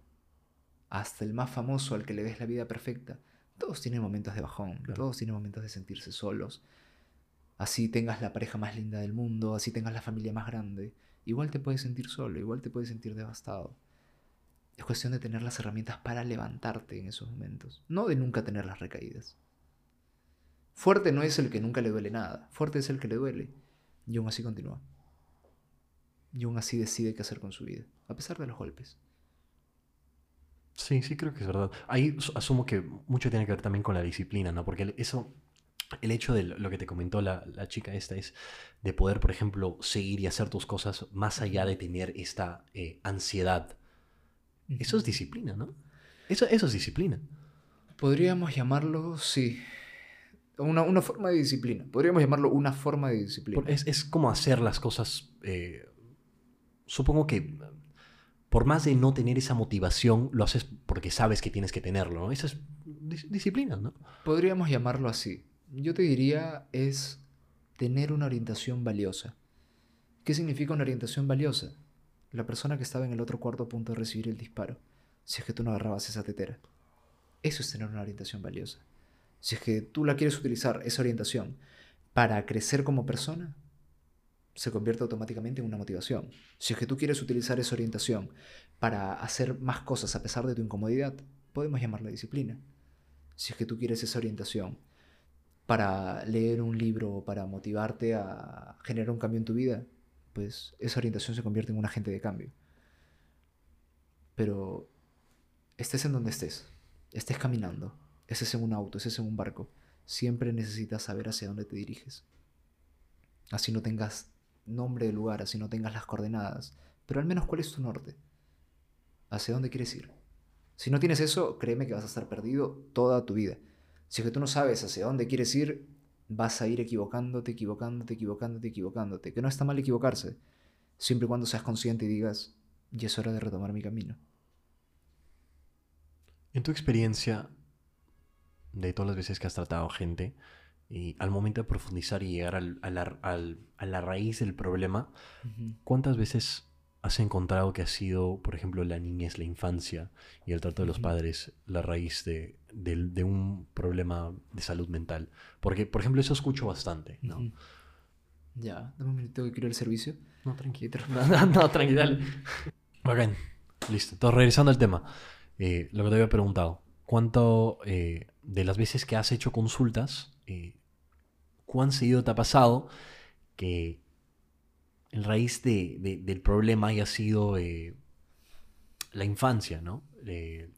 Speaker 3: Hasta el más famoso al que le ves la vida perfecta, todos tienen momentos de bajón,
Speaker 2: Claro.
Speaker 3: todos tienen momentos de sentirse solos. Así tengas la pareja más linda del mundo, así tengas la familia más grande, igual te puedes sentir solo, igual te puedes sentir devastado. Es cuestión de tener las herramientas para levantarte en esos momentos, no de nunca tener las recaídas. Fuerte no es el que nunca le duele nada, fuerte es el que le duele. Y aún así continúa. Y aún así decide qué hacer con su vida, a pesar de los golpes.
Speaker 2: Sí, sí, creo que es verdad. Ahí su- asumo que mucho tiene que ver también con la disciplina, ¿no? Porque eso, el hecho de lo que te comentó la, la chica esta es de poder, por ejemplo, seguir y hacer tus cosas más allá de tener esta eh, ansiedad. Eso es disciplina, ¿no? Eso, eso es disciplina.
Speaker 3: Podríamos llamarlo, sí, una, una forma de disciplina. Podríamos llamarlo una forma de disciplina.
Speaker 2: Es, es como hacer las cosas. eh, supongo que por más de no tener esa motivación, lo haces porque sabes que tienes que tenerlo. Esa es dis- disciplina, ¿no?
Speaker 3: Podríamos llamarlo así. Yo te diría es tener una orientación valiosa. ¿Qué significa una orientación valiosa? La persona que estaba en el otro cuarto a punto de recibir el disparo, si es que tú no agarrabas esa tetera. Eso es tener una orientación valiosa. Si es que tú la quieres utilizar, esa orientación, para crecer como persona, se convierte automáticamente en una motivación. Si es que tú quieres utilizar esa orientación para hacer más cosas a pesar de tu incomodidad, podemos llamarla disciplina. Si es que tú quieres esa orientación para leer un libro o para motivarte a generar un cambio en tu vida, pues esa orientación se convierte en un agente de cambio. Pero estés en donde estés, estés caminando, estés en un auto, estés en un barco, siempre necesitas saber hacia dónde te diriges. Así no tengas nombre de lugar, así no tengas las coordenadas, pero al menos cuál es tu norte. ¿Hacia dónde quieres ir? Si no tienes eso, créeme que vas a estar perdido toda tu vida. Si es que tú no sabes hacia dónde quieres ir, vas a ir equivocándote, equivocándote, equivocándote, equivocándote. Que no está mal equivocarse, siempre y cuando seas consciente y digas, ya es hora de retomar mi camino.
Speaker 2: En tu experiencia, de todas las veces que has tratado gente, y al momento de profundizar y llegar al- a, la, al- a la raíz del problema, ¿cuántas veces has encontrado que ha sido, por ejemplo, la niñez, la infancia y el trato de los
Speaker 3: Ujú.
Speaker 2: padres la raíz de, del- de un problema de salud mental? Porque, por ejemplo, eso escucho bastante, ¿no?
Speaker 3: Ujú. Ya, dame un minuto que quiero el servicio.
Speaker 2: No, tranquilo. No, no, tranquilo. dale. Bacán. Listo. Entonces, regresando al tema. eh, lo que te había preguntado. ¿Cuánto eh, de las veces que has hecho consultas, eh, cuán seguido te ha pasado que el raíz de- de- del problema haya sido eh, la infancia, ¿no? Eh,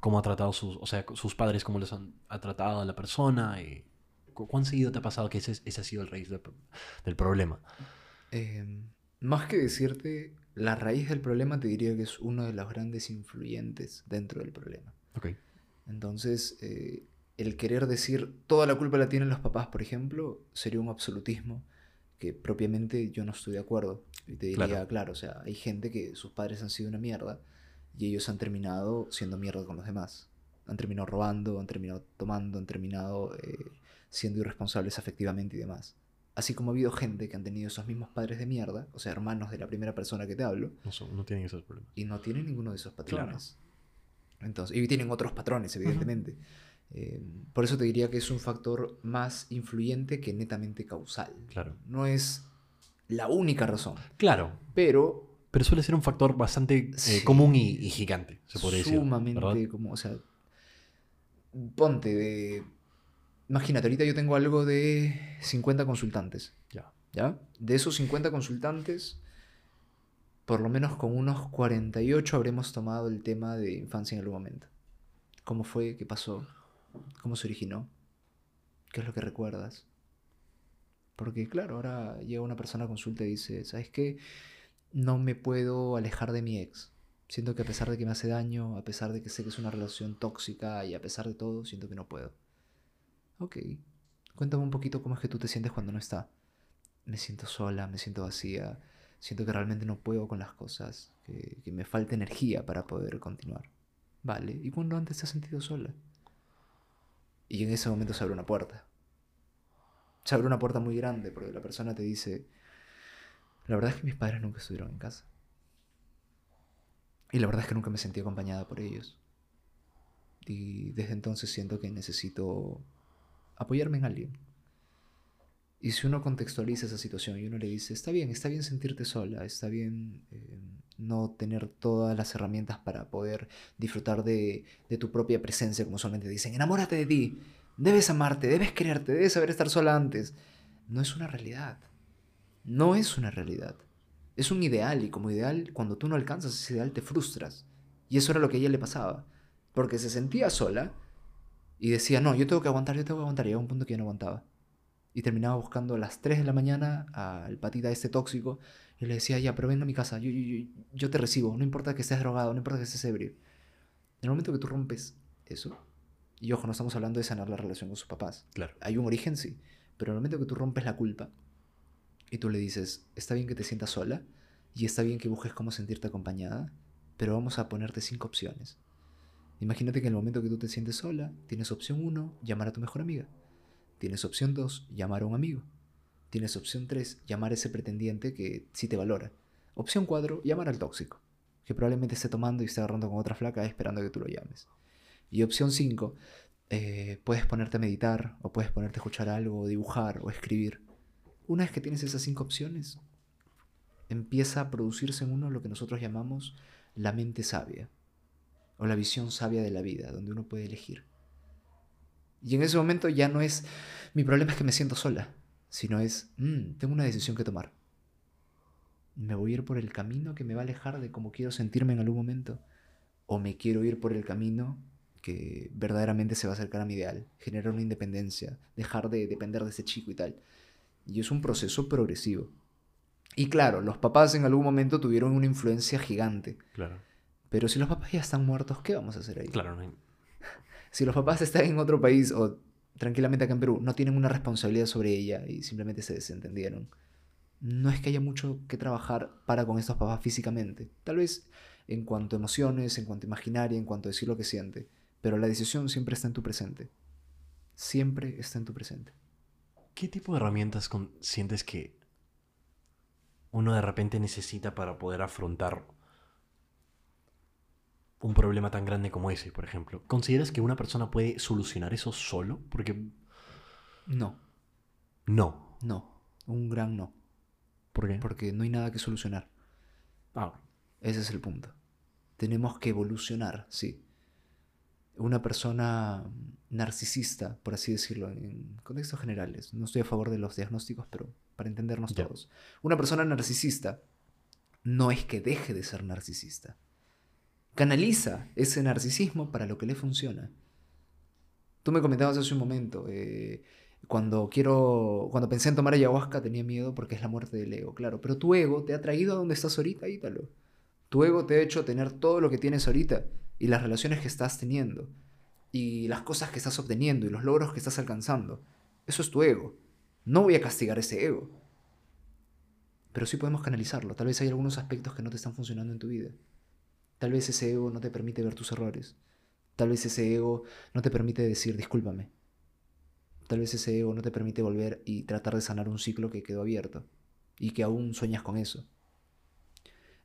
Speaker 2: cómo ha tratado sus, o sea, sus padres, cómo les han ha tratado a la persona. cu- ¿Cuán seguido te ha pasado que ese, ese ha sido el raíz del, pro- del problema?
Speaker 3: Em, más que decirte la raíz del problema, te diría que es uno de los grandes influyentes dentro del problema.
Speaker 2: Ok.
Speaker 3: Entonces, eh, el querer decir toda la culpa la tienen los papás, por ejemplo, sería un absolutismo que propiamente yo no estoy de acuerdo. Y te diría,
Speaker 2: Claro.
Speaker 3: claro. o sea, hay gente que sus padres han sido una mierda y ellos han terminado siendo mierda con los demás. Han terminado robando, han terminado tomando, han terminado eh, siendo irresponsables afectivamente y demás. Así como ha habido gente que han tenido esos mismos padres de mierda, o sea, hermanos de la primera persona que te hablo,
Speaker 2: No, son- no tienen esos problemas.
Speaker 3: y no tienen ninguno de esos
Speaker 2: Claro.
Speaker 3: patrones. Entonces, y tienen otros patrones, evidentemente. Eh, por eso te diría que es un factor más influyente que netamente causal.
Speaker 2: Claro.
Speaker 3: No es la única razón,
Speaker 2: Claro,
Speaker 3: pero
Speaker 2: pero suele ser un factor bastante eh,
Speaker 3: Sí.
Speaker 2: común y, y gigante, se podría decir.
Speaker 3: sumamente como, o sea, ponte de... Imagínate, ahorita yo tengo algo de 50 consultantes.
Speaker 2: Ya.
Speaker 3: ¿Ya? De esos 50 consultantes, por lo menos con unos 48 habremos tomado el tema de infancia en algún momento. ¿Cómo fue? ¿Qué pasó? ¿Cómo se originó? ¿Qué es lo que recuerdas? Porque claro, ahora llega una persona a consulta y dice, ¿sabes qué? No me puedo alejar de mi ex. Siento que a pesar de que me hace daño, a pesar de que sé que es una relación tóxica y a pesar de todo, siento que no puedo. Ok, cuéntame un poquito cómo es que tú te sientes cuando no está me siento sola, me siento vacía, siento que realmente no puedo con las cosas, que, me falta energía para poder continuar. Vale, ¿y cuándo antes te has sentido sola? Y en ese momento se abre una puerta. Se abre una puerta muy grande porque la persona te dice, la verdad es que mis padres nunca estuvieron en casa. Y la verdad es que nunca me sentí acompañada por ellos. Y desde entonces siento que necesito apoyarme en alguien. Y si uno contextualiza esa situación y uno le dice, está bien, está bien sentirte sola, está bien eh, no tener todas las herramientas para poder disfrutar de, tu propia presencia, como solamente dicen, enamórate de ti, debes amarte, debes quererte, debes saber estar sola antes. No es una realidad. No es una realidad. Es un ideal y como ideal, cuando tú no alcanzas ese ideal, te frustras. Y eso era lo que a ella le pasaba. Porque se sentía sola y decía, no, yo tengo que aguantar, yo tengo que aguantar. Y llegaba un punto que ya no aguantaba y terminaba buscando a las 3 de la mañana al patita este tóxico y le decía, ya, pero ven a mi casa, yo, yo, yo, yo te recibo, no importa que estés drogado, no importa que estés ebrio. En el momento que tú rompes eso, y ojo, no estamos hablando de sanar la relación con sus papás,
Speaker 2: Claro.
Speaker 3: hay un origen, sí, pero en el momento que tú rompes la culpa y tú le dices, está bien que te sientas sola y está bien que busques cómo sentirte acompañada, pero vamos a ponerte cinco opciones. Imagínate que en el momento que tú te sientes sola, tienes opción 1, llamar a tu mejor amiga. Tienes opción 2, llamar a un amigo. Tienes opción 3, llamar a ese pretendiente que sí te valora. Opción 4, llamar al tóxico, que probablemente esté tomando y esté agarrando con otra flaca esperando que tú lo llames. Y opción 5, eh, puedes ponerte a meditar, o puedes ponerte a escuchar algo, o dibujar, o escribir. Una vez que tienes esas cinco opciones, empieza a producirse en uno lo que nosotros llamamos la mente sabia, o la visión sabia de la vida, donde uno puede elegir. Y en ese momento ya no es, mi problema es que me siento sola, sino es, "Mm, tengo una decisión que tomar. ¿Me voy a ir por el camino que me va a alejar de cómo quiero sentirme en algún momento? o me quiero ir por el camino que verdaderamente se va a acercar a mi ideal, generar una independencia, dejar de depender de ese chico y tal. Y es un proceso progresivo. Y claro, los papás en algún momento tuvieron una influencia gigante.
Speaker 2: Claro.
Speaker 3: Pero si los papás ya están muertos, ¿qué vamos a hacer ahí?
Speaker 2: Claro, no hay-
Speaker 3: Si los papás están en otro país o tranquilamente acá en Perú, no tienen una responsabilidad sobre ella y simplemente se desentendieron. No es que haya mucho que trabajar para con estos papás físicamente. Tal vez en cuanto a emociones, en cuanto a imaginaria, en cuanto a decir lo que siente. Pero la decisión siempre está en tu presente. Siempre está en tu presente.
Speaker 2: ¿Qué tipo de herramientas con- sientes que uno de repente necesita para poder afrontar un problema tan grande como ese, por ejemplo? ¿Consideras que una persona puede solucionar eso solo? Porque
Speaker 3: No,
Speaker 2: no.
Speaker 3: no. Un gran no.
Speaker 2: ¿Por qué?
Speaker 3: Porque no hay nada que solucionar.
Speaker 2: Ah,
Speaker 3: Ese es el punto. Tenemos que evolucionar, sí. Una persona narcisista, por así decirlo, en contextos generales. No estoy a favor de los diagnósticos, pero para entendernos todos. Una persona narcisista no es que deje de ser narcisista. Canaliza ese narcisismo para lo que le funciona. Tú me comentabas hace un momento, eh, cuando quiero, cuando pensé en tomar ayahuasca tenía miedo porque es la muerte del ego, claro, pero tu ego te ha traído a donde estás ahorita, Ítalo. Tu ego te ha hecho tener todo lo que tienes ahorita y las relaciones que estás teniendo y las cosas que estás obteniendo y los logros que estás alcanzando. Eso es tu ego. No voy a castigar ese ego. Pero sí podemos canalizarlo. Tal vez hay algunos aspectos que no te están funcionando en tu vida. Tal vez ese ego no te permite ver tus errores. Tal vez ese ego no te permite decir discúlpame. Tal vez ese ego no te permite volver y tratar de sanar un ciclo que quedó abierto y que aún sueñas con eso.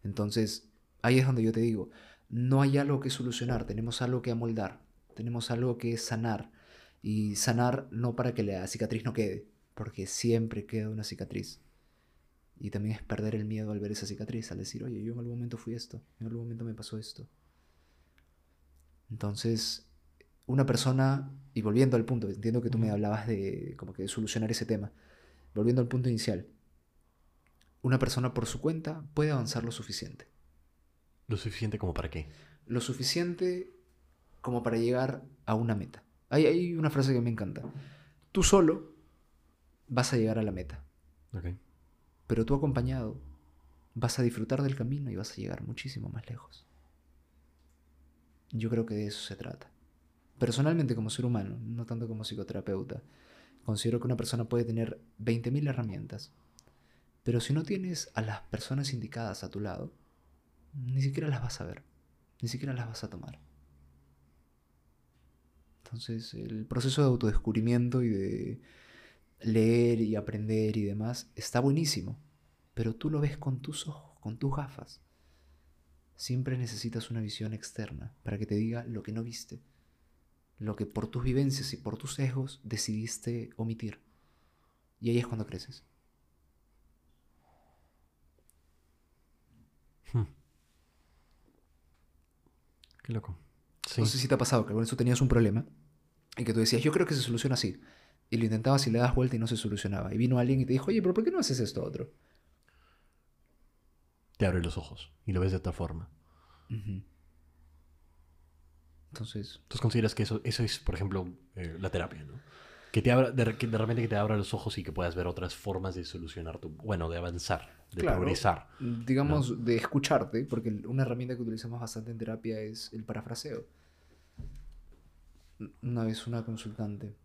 Speaker 3: Entonces, ahí es donde yo te digo, no hay algo que solucionar, tenemos algo que amoldar, tenemos algo que sanar. Y sanar no para que la cicatriz no quede, porque siempre queda una cicatriz. Y también es perder el miedo al ver esa cicatriz, al decir, oye, yo en algún momento fui esto, en algún momento me pasó esto. Entonces, una persona, y volviendo al punto, entiendo que tú me hablabas de como que de solucionar ese tema, volviendo al punto inicial, una persona por su cuenta puede avanzar lo suficiente.
Speaker 2: ¿Lo suficiente como para qué?
Speaker 3: Lo suficiente como para llegar a una meta. Hay, hay una frase que me encanta. Tú solo vas a llegar a la meta,
Speaker 2: Ok.
Speaker 3: Pero tú acompañado vas a disfrutar del camino y vas a llegar muchísimo más lejos. Yo creo que de eso se trata. Personalmente como ser humano, no tanto como psicoterapeuta, considero que una persona puede tener 20.000 herramientas, pero si no tienes a las personas indicadas a tu lado, ni siquiera las vas a ver, ni siquiera las vas a tomar. Entonces, el proceso de autodescubrimiento y de leer y aprender y demás está buenísimo, pero tú lo ves con tus ojos, con tus gafas. Siempre necesitas una visión externa para que te diga lo que no viste, lo que por tus vivencias y por tus sesgos decidiste omitir. Y ahí es cuando creces.
Speaker 2: Hmm. Qué loco. Sí.
Speaker 3: No sé si te ha pasado que con eso tenías un problema y que tú decías, yo creo que se soluciona así. Y lo intentabas y le das vuelta y no se solucionaba. Y vino alguien y te dijo, oye, pero ¿por qué no haces esto otro?
Speaker 2: Te abre los ojos y lo ves de otra forma.
Speaker 3: Ujú. Entonces,
Speaker 2: Entonces consideras que eso, eso es, por ejemplo, eh, la terapia, ¿no? Que te abra, de, que de repente que te abra los ojos y que puedas ver otras formas de solucionar tu, bueno, de avanzar, de
Speaker 3: Claro.
Speaker 2: progresar.
Speaker 3: digamos, de escucharte, porque una herramienta que utilizamos bastante en terapia es el parafraseo. Una vez una consultante,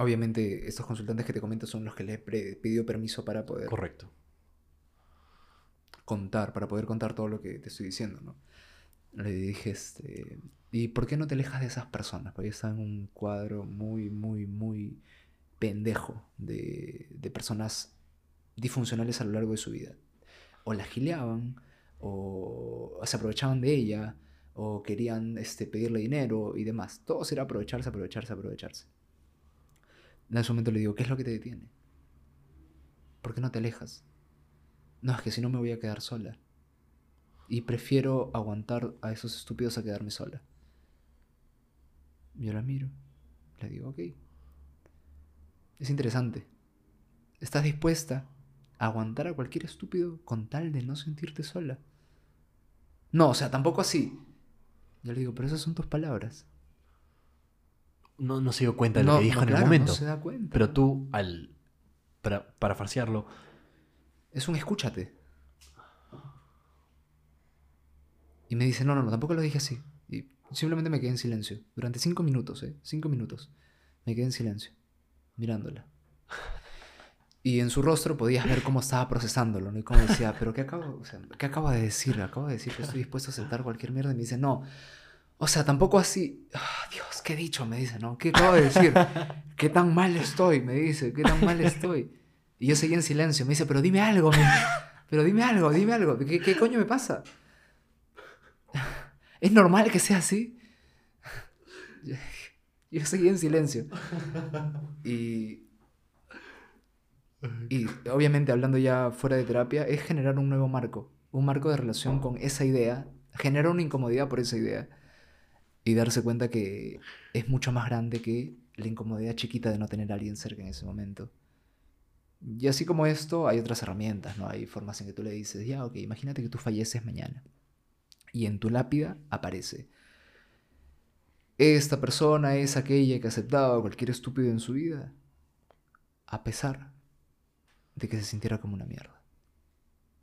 Speaker 3: obviamente estos consultantes que te comento son los que les pedido permiso para poder
Speaker 2: Correcto.
Speaker 3: contar, para poder contar todo lo que te estoy diciendo, ¿no? Le dije, este, ¿y por qué no te alejas de esas personas? Porque están en un cuadro muy, muy, muy pendejo de, de personas disfuncionales a lo largo de su vida. O la gileaban, o se aprovechaban de ella, o querían este, pedirle dinero y demás. Todo era aprovecharse, aprovecharse, aprovecharse. En ese momento le digo, ¿qué es lo que te detiene? ¿Por qué no te alejas? No, es que si no me voy a quedar sola. Y prefiero aguantar a esos estúpidos a quedarme sola. Yo la miro. Le digo, ok. Es interesante. ¿Estás dispuesta a aguantar a cualquier estúpido con tal de no sentirte sola? No, o sea, tampoco así. Yo le digo, pero esas son tus palabras.
Speaker 2: No, no se dio cuenta de lo
Speaker 3: No,
Speaker 2: que dijo
Speaker 3: no,
Speaker 2: en
Speaker 3: claro,
Speaker 2: el momento.
Speaker 3: No se da cuenta.
Speaker 2: Pero tú, al. Para, para farsearlo,
Speaker 3: Es un escúchate. Y me dice, no, no, no, tampoco lo dije así. Y simplemente me quedé en silencio. Durante cinco minutos, ¿eh? Cinco minutos. Me quedé en silencio, mirándola. Y en su rostro podías ver cómo estaba procesándolo, ¿no? Y cómo decía, pero ¿qué acabo, o sea, ¿qué acabo de decir? Acabo de decir que estoy dispuesto a aceptar cualquier mierda. Y me dice, no. O sea, tampoco así. Ah, Dios, ¿qué he dicho? Me dice, ¿no? ¿Qué acabo de decir? ¿Qué tan mal estoy? Me dice, ¿qué tan mal estoy? Y yo seguí en silencio. Me dice, pero dime algo, men. pero dime algo, dime algo. ¿Qué, qué coño me pasa? ¿Es normal que sea así? Yo- seguí en silencio. Y, y obviamente hablando ya fuera de terapia, es generar un nuevo marco. Un marco de relación con esa idea. Generar una incomodidad por esa idea. Y darse cuenta que es mucho más grande que la incomodidad chiquita de no tener a alguien cerca en ese momento. Y así como esto, hay otras herramientas, ¿no? Hay formas en que tú le dices, ya, ok, imagínate que tú falleces mañana. Y en tu lápida aparece. Esta persona es aquella que aceptaba cualquier estúpido en su vida, a pesar de que se sintiera como una mierda.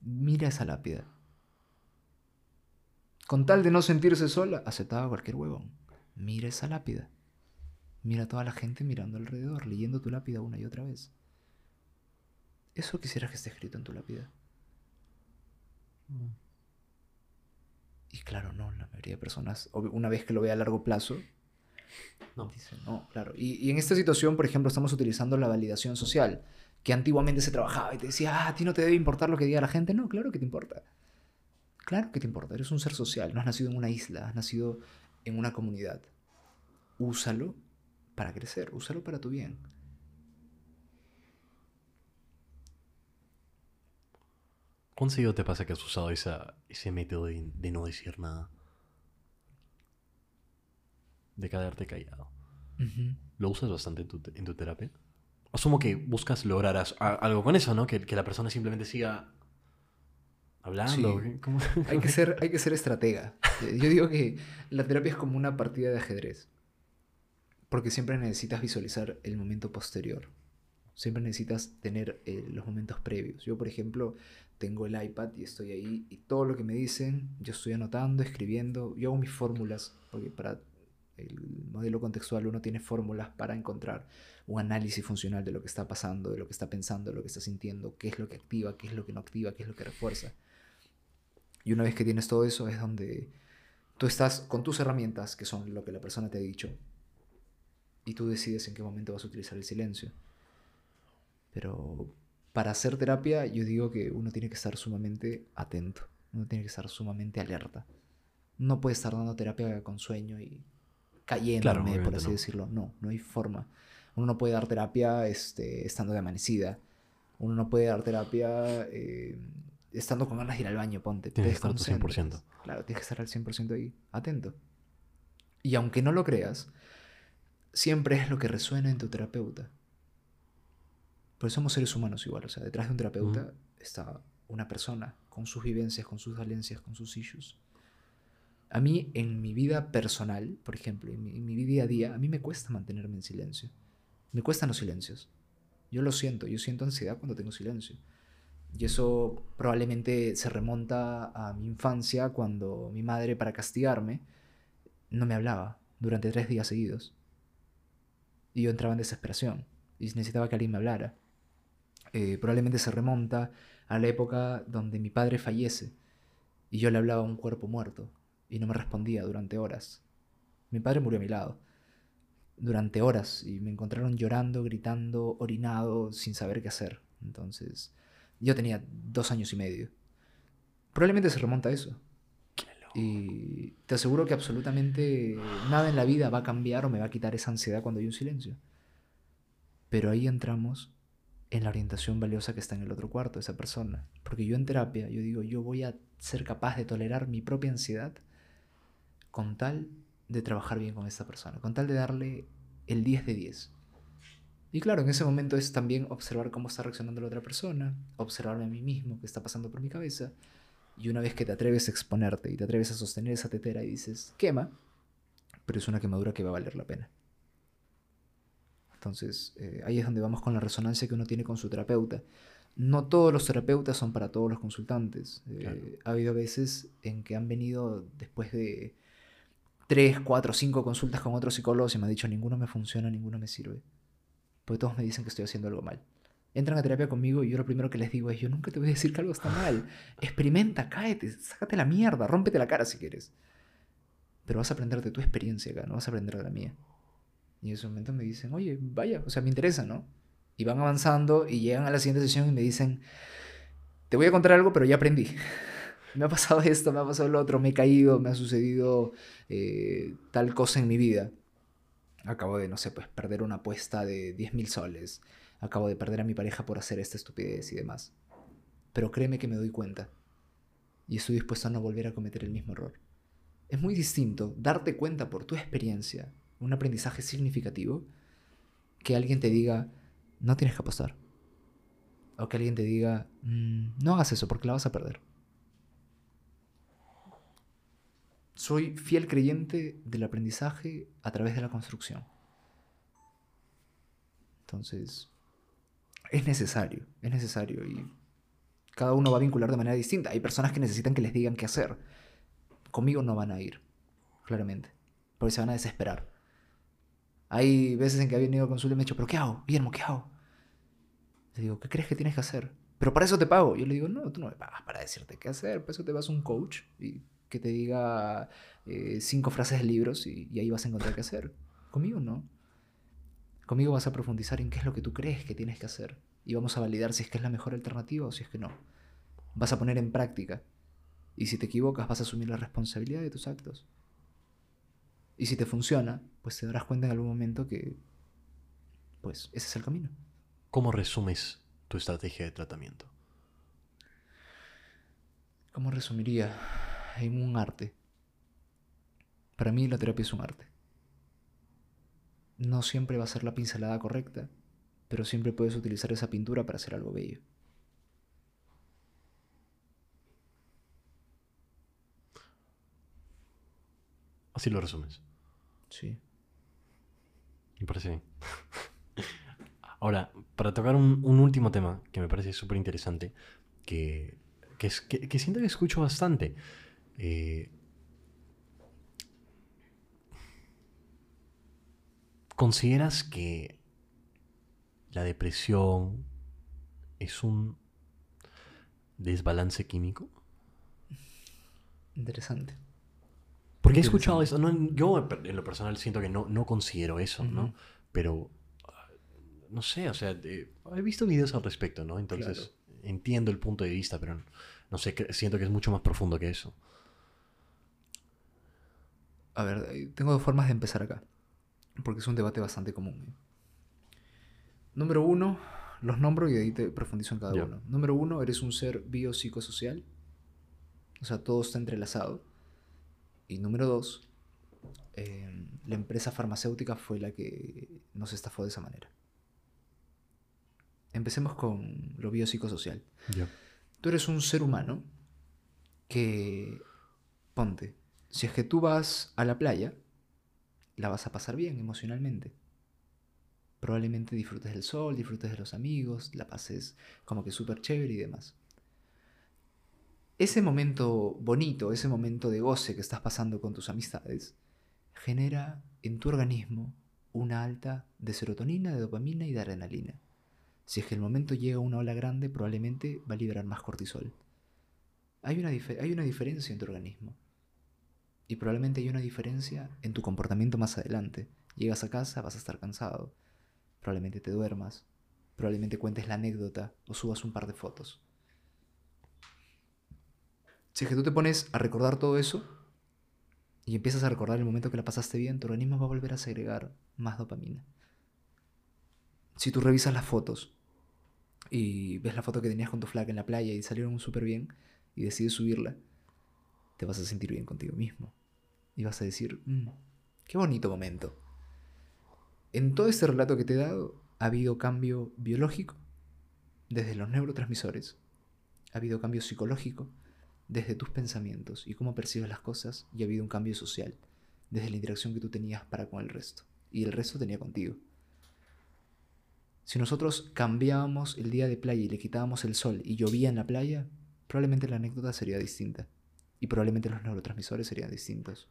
Speaker 3: Mira esa lápida. Con tal de no sentirse sola, aceptaba cualquier huevón. Mira esa lápida. Mira a toda la gente mirando alrededor, leyendo tu lápida una y otra vez. Eso quisieras que esté escrito en tu lápida. Y claro, no, la mayoría de personas, una vez que lo ve a largo plazo,
Speaker 2: No.
Speaker 3: dicen, no, claro. Y, y en esta situación, por ejemplo, estamos utilizando la validación social, que antiguamente se trabajaba y te decía, ah, a ti no te debe importar lo que diga la gente. No, claro que te importa. Claro que te importa, eres un ser social, no has nacido en una isla, has nacido en una comunidad. Úsalo para crecer, úsalo para tu bien.
Speaker 2: ¿Cuán seguido te pasa que has usado esa, ese método de, de no decir nada? De quedarte callado. ¿Lo usas bastante en tu, te- en tu terapia? Asumo que buscas lograr a- algo con eso, ¿no? Que, que la persona simplemente siga hablando.
Speaker 3: Sí.
Speaker 2: ¿cómo?
Speaker 3: Hay que ser, hay que ser estratega. Yo digo que la terapia es como una partida de ajedrez. Porque siempre necesitas visualizar el momento posterior. Siempre necesitas tener eh, los momentos previos. Yo, por ejemplo, tengo el iPad y estoy ahí y todo lo que me dicen, yo estoy anotando, escribiendo, yo hago mis fórmulas, porque para el modelo contextual uno tiene fórmulas para encontrar un análisis funcional de lo que está pasando, de lo que está pensando, de lo que está sintiendo, qué es lo que activa, qué es lo que no activa, qué es lo que refuerza. Y una vez que tienes todo eso es donde tú estás con tus herramientas, que son lo que la persona te ha dicho, y tú decides en qué momento vas a utilizar el silencio. Pero para hacer terapia yo digo que uno tiene que estar sumamente atento, uno tiene que estar sumamente alerta. No puede estar dando terapia con sueño y cayéndome, por así
Speaker 2: no.
Speaker 3: decirlo. No, no hay forma. Uno no puede dar terapia este, estando de amanecida. Uno no puede dar terapia eh, estando con ganas de ir al baño, ponte. te
Speaker 2: Tienes que estar a tu
Speaker 3: desconcentras.
Speaker 2: 100%.
Speaker 3: Claro, tienes que estar al 100% ahí, atento. Y aunque no lo creas, siempre es lo que resuena en tu terapeuta. Pues somos seres humanos igual, o sea, detrás de un terapeuta está una persona con sus vivencias, con sus valencias, con sus issues. A mí, en mi vida personal, por ejemplo, en mi, en mi día a día, a mí me cuesta mantenerme en silencio. Me cuestan los silencios. Yo lo siento, yo siento ansiedad cuando tengo silencio. Y eso probablemente se remonta a mi infancia cuando mi madre, para castigarme, no me hablaba durante tres días seguidos. Y yo entraba en desesperación y necesitaba que alguien me hablara. Eh, probablemente se remonta a la época donde mi padre fallece y yo le hablaba a un cuerpo muerto y no me respondía durante horas. Mi padre murió a mi lado durante horas y me encontraron llorando, gritando, orinado, sin saber qué hacer. Entonces, yo tenía dos años y medio. Probablemente se remonta a eso. Y te aseguro que absolutamente nada en la vida va a cambiar o me va a quitar esa ansiedad cuando hay un silencio. Pero ahí entramos en la orientación valiosa que está en el otro cuarto, esa persona. Porque yo en terapia, yo digo, yo voy a ser capaz de tolerar mi propia ansiedad con tal de trabajar bien con esta persona, con tal de darle el 10 de 10. Y claro, en ese momento es también observar cómo está reaccionando la otra persona, observarme a mí mismo, qué está pasando por mi cabeza, Y una vez que te atreves a exponerte y te atreves a sostener esa tetera y dices, quema, pero es una quemadura que va a valer la pena. Entonces, eh, ahí es donde vamos con la resonancia que uno tiene con su terapeuta. No todos los terapeutas son para todos los consultantes. Eh,
Speaker 2: Claro.
Speaker 3: Ha habido veces en que han venido después de tres, cuatro, cinco consultas con otros psicólogos y me han dicho, ninguno me funciona, ninguno me sirve. Porque todos me dicen que estoy haciendo algo mal. Entran a terapia conmigo y yo lo primero que les digo es, yo nunca te voy a decir que algo está mal. Experimenta, cáete, sácate la mierda, rómpete la cara si quieres. Pero vas a aprender de tu experiencia acá, no vas a aprender de la mía. Y en ese momento me dicen, oye, vaya, o sea, me interesa, ¿no? Y van avanzando y llegan a la siguiente sesión y me dicen, te voy a contar algo, pero ya aprendí. me ha pasado esto, me ha pasado lo otro, me he caído, me ha sucedido eh, tal cosa en mi vida. Acabo de, no sé, pues perder una apuesta de 10 mil soles. Acabo de perder a mi pareja por hacer esta estupidez y demás. Pero créeme que me doy cuenta. Y estoy dispuesto a no volver a cometer el mismo error. Es muy distinto darte cuenta por tu experiencia, un aprendizaje significativo, que alguien te diga, no tienes que apostar. O que alguien te diga, "Mm, no hagas eso porque la vas a perder. Soy fiel creyente del aprendizaje a través de la construcción. Entonces, es necesario, es necesario y cada uno va a vincular de manera distinta. Hay personas que necesitan que les digan qué hacer. Conmigo no van a ir, claramente, porque se van a desesperar. Hay veces en que ha venido a consulta y me ha dicho, pero ¿qué hago? Guillermo, ¿qué hago? Le digo, ¿qué crees que tienes que hacer? Pero para eso te pago. Yo le digo, no, tú no me pagas para decirte qué hacer. Para eso te vas a un coach y que te diga eh, cinco frases de libros y, y ahí vas a encontrar qué hacer. Conmigo no. Conmigo vas a profundizar en qué es lo que tú crees que tienes que hacer. Y vamos a validar si es que es la mejor alternativa o si es que no. Vas a poner en práctica. Y si te equivocas, vas a asumir la responsabilidad de tus actos. Y si te funciona, pues te darás cuenta en algún momento que, pues, ese es el camino.
Speaker 2: ¿Cómo resumes tu estrategia de tratamiento?
Speaker 3: ¿Cómo resumiría? En un arte. Para mí la terapia es un arte. No siempre va a ser la pincelada correcta, pero siempre puedes utilizar esa pintura para hacer algo bello.
Speaker 2: Así lo resumes.
Speaker 3: Sí.
Speaker 2: Me parece bien. Ahora, para tocar un, un último tema que me parece súper interesante, que, que, es- que- que siento que escucho bastante. Eh, ¿Consideras que la depresión es un desbalance químico?
Speaker 3: Interesante.
Speaker 2: Porque he escuchado eso. no, yo en lo personal siento que no, no considero eso, ¿no? Pero, ah, no sé, o sea, he visto videos al respecto, ¿no? Entonces, entiendo el punto de vista, pero no sé, siento que es mucho más profundo que eso.
Speaker 3: A ver, eh, tengo dos formas de empezar acá, porque es un debate bastante común. ¿eh? Número uno, los nombro y ahí te profundizo en cada uno. Número uno, eres un ser biopsicosocial, o sea, todo está entrelazado. Y número dos, eh, la empresa farmacéutica fue la que nos estafó de esa manera. Empecemos con lo biopsicosocial.
Speaker 2: Ya.
Speaker 3: Tú eres un ser humano que, ponte, si es que tú vas a la playa, la vas a pasar bien emocionalmente. Probablemente disfrutes del sol, disfrutes de los amigos, la pases como que súper chévere y demás. Ese momento bonito, ese momento de goce que estás pasando con tus amistades, genera en tu organismo una alta de serotonina, de dopamina y de adrenalina. Si es que el momento llega una ola grande, probablemente va a liberar más cortisol. Hay una, hay una diferencia en tu organismo. Y probablemente hay una diferencia en tu comportamiento más adelante. Llegas a casa, vas a estar cansado. Probablemente te duermas. Probablemente cuentes la anécdota o subas un par de fotos. Si es que tú te pones a recordar todo eso y empiezas a recordar el momento que la pasaste bien, tu organismo va a volver a segregar más dopamina. Si tú revisas las fotos y ves la foto que tenías con tu flaca en la playa y salieron súper bien y decides subirla, te vas a sentir bien contigo mismo. Y vas a decir, "Mm, qué bonito momento. En todo este relato que te he dado ha habido cambio biológico, desde los neurotransmisores, ha habido cambio psicológico, desde tus pensamientos y cómo percibes las cosas y ha habido un cambio social, desde la interacción que tú tenías para con el resto y el resto tenía contigo. Si nosotros cambiábamos el día de playa y le quitábamos el sol y llovía en la playa, probablemente la anécdota sería distinta. Y probablemente los neurotransmisores serían distintos.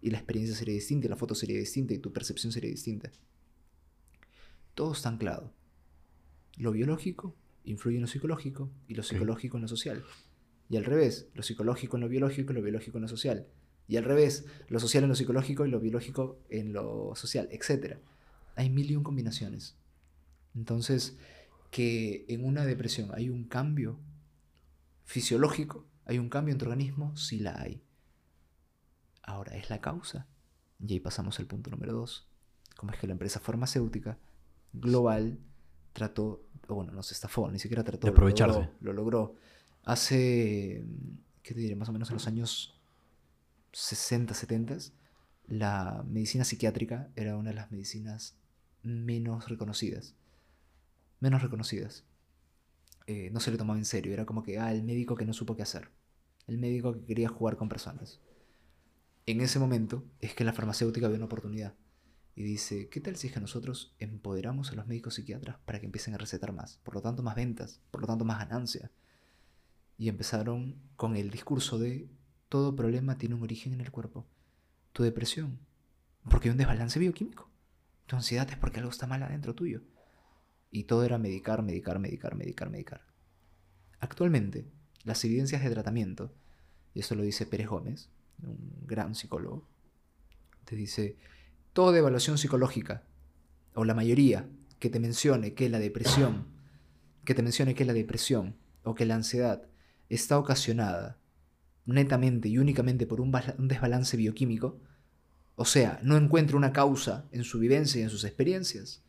Speaker 3: Y la experiencia sería distinta, y la foto sería distinta, y tu percepción sería distinta. Todo está anclado. Lo biológico influye en lo psicológico, y lo psicológico en lo social. Y al revés, lo psicológico en lo biológico y lo biológico en lo social. Y al revés, lo social en lo psicológico y lo biológico en lo social, etc. Hay mil y un combinaciones. Entonces, que en una depresión hay un cambio fisiológico, hay un cambio en tu organismo, sí la hay. Ahora, ¿es la causa? Y ahí pasamos al punto número dos. Como es que la empresa farmacéutica global trató, o bueno, no se estafó, ni siquiera trató
Speaker 2: de aprovecharse.
Speaker 3: Lo logró, Hace, ¿qué te diré? Más o menos en los años 60, 70, la medicina psiquiátrica era una de las medicinas menos reconocidas menos reconocidas. Eh, no se le tomaba en serio, era como que, ah, el médico que no supo qué hacer, el médico que quería jugar con personas. En ese momento es que la farmacéutica ve una oportunidad y dice, ¿qué tal si es que nosotros empoderamos a los médicos psiquiatras para que empiecen a recetar más? Por lo tanto, más ventas, por lo tanto, más ganancia. Y empezaron con el discurso de, todo problema tiene un origen en el cuerpo. Tu depresión, porque hay un desbalance bioquímico. Tu ansiedad es porque algo está mal adentro tuyo. Y todo era medicar, medicar, medicar, medicar, medicar. Actualmente, las evidencias de tratamiento, y eso lo dice Pérez Gómez, un gran psicólogo, te dice, toda evaluación psicológica, o la mayoría, que te mencione que la depresión, que te mencione que la depresión o que la ansiedad está ocasionada netamente y únicamente por un, un desbalance bioquímico, o sea, no encuentra una causa en su vivencia y en sus experiencias,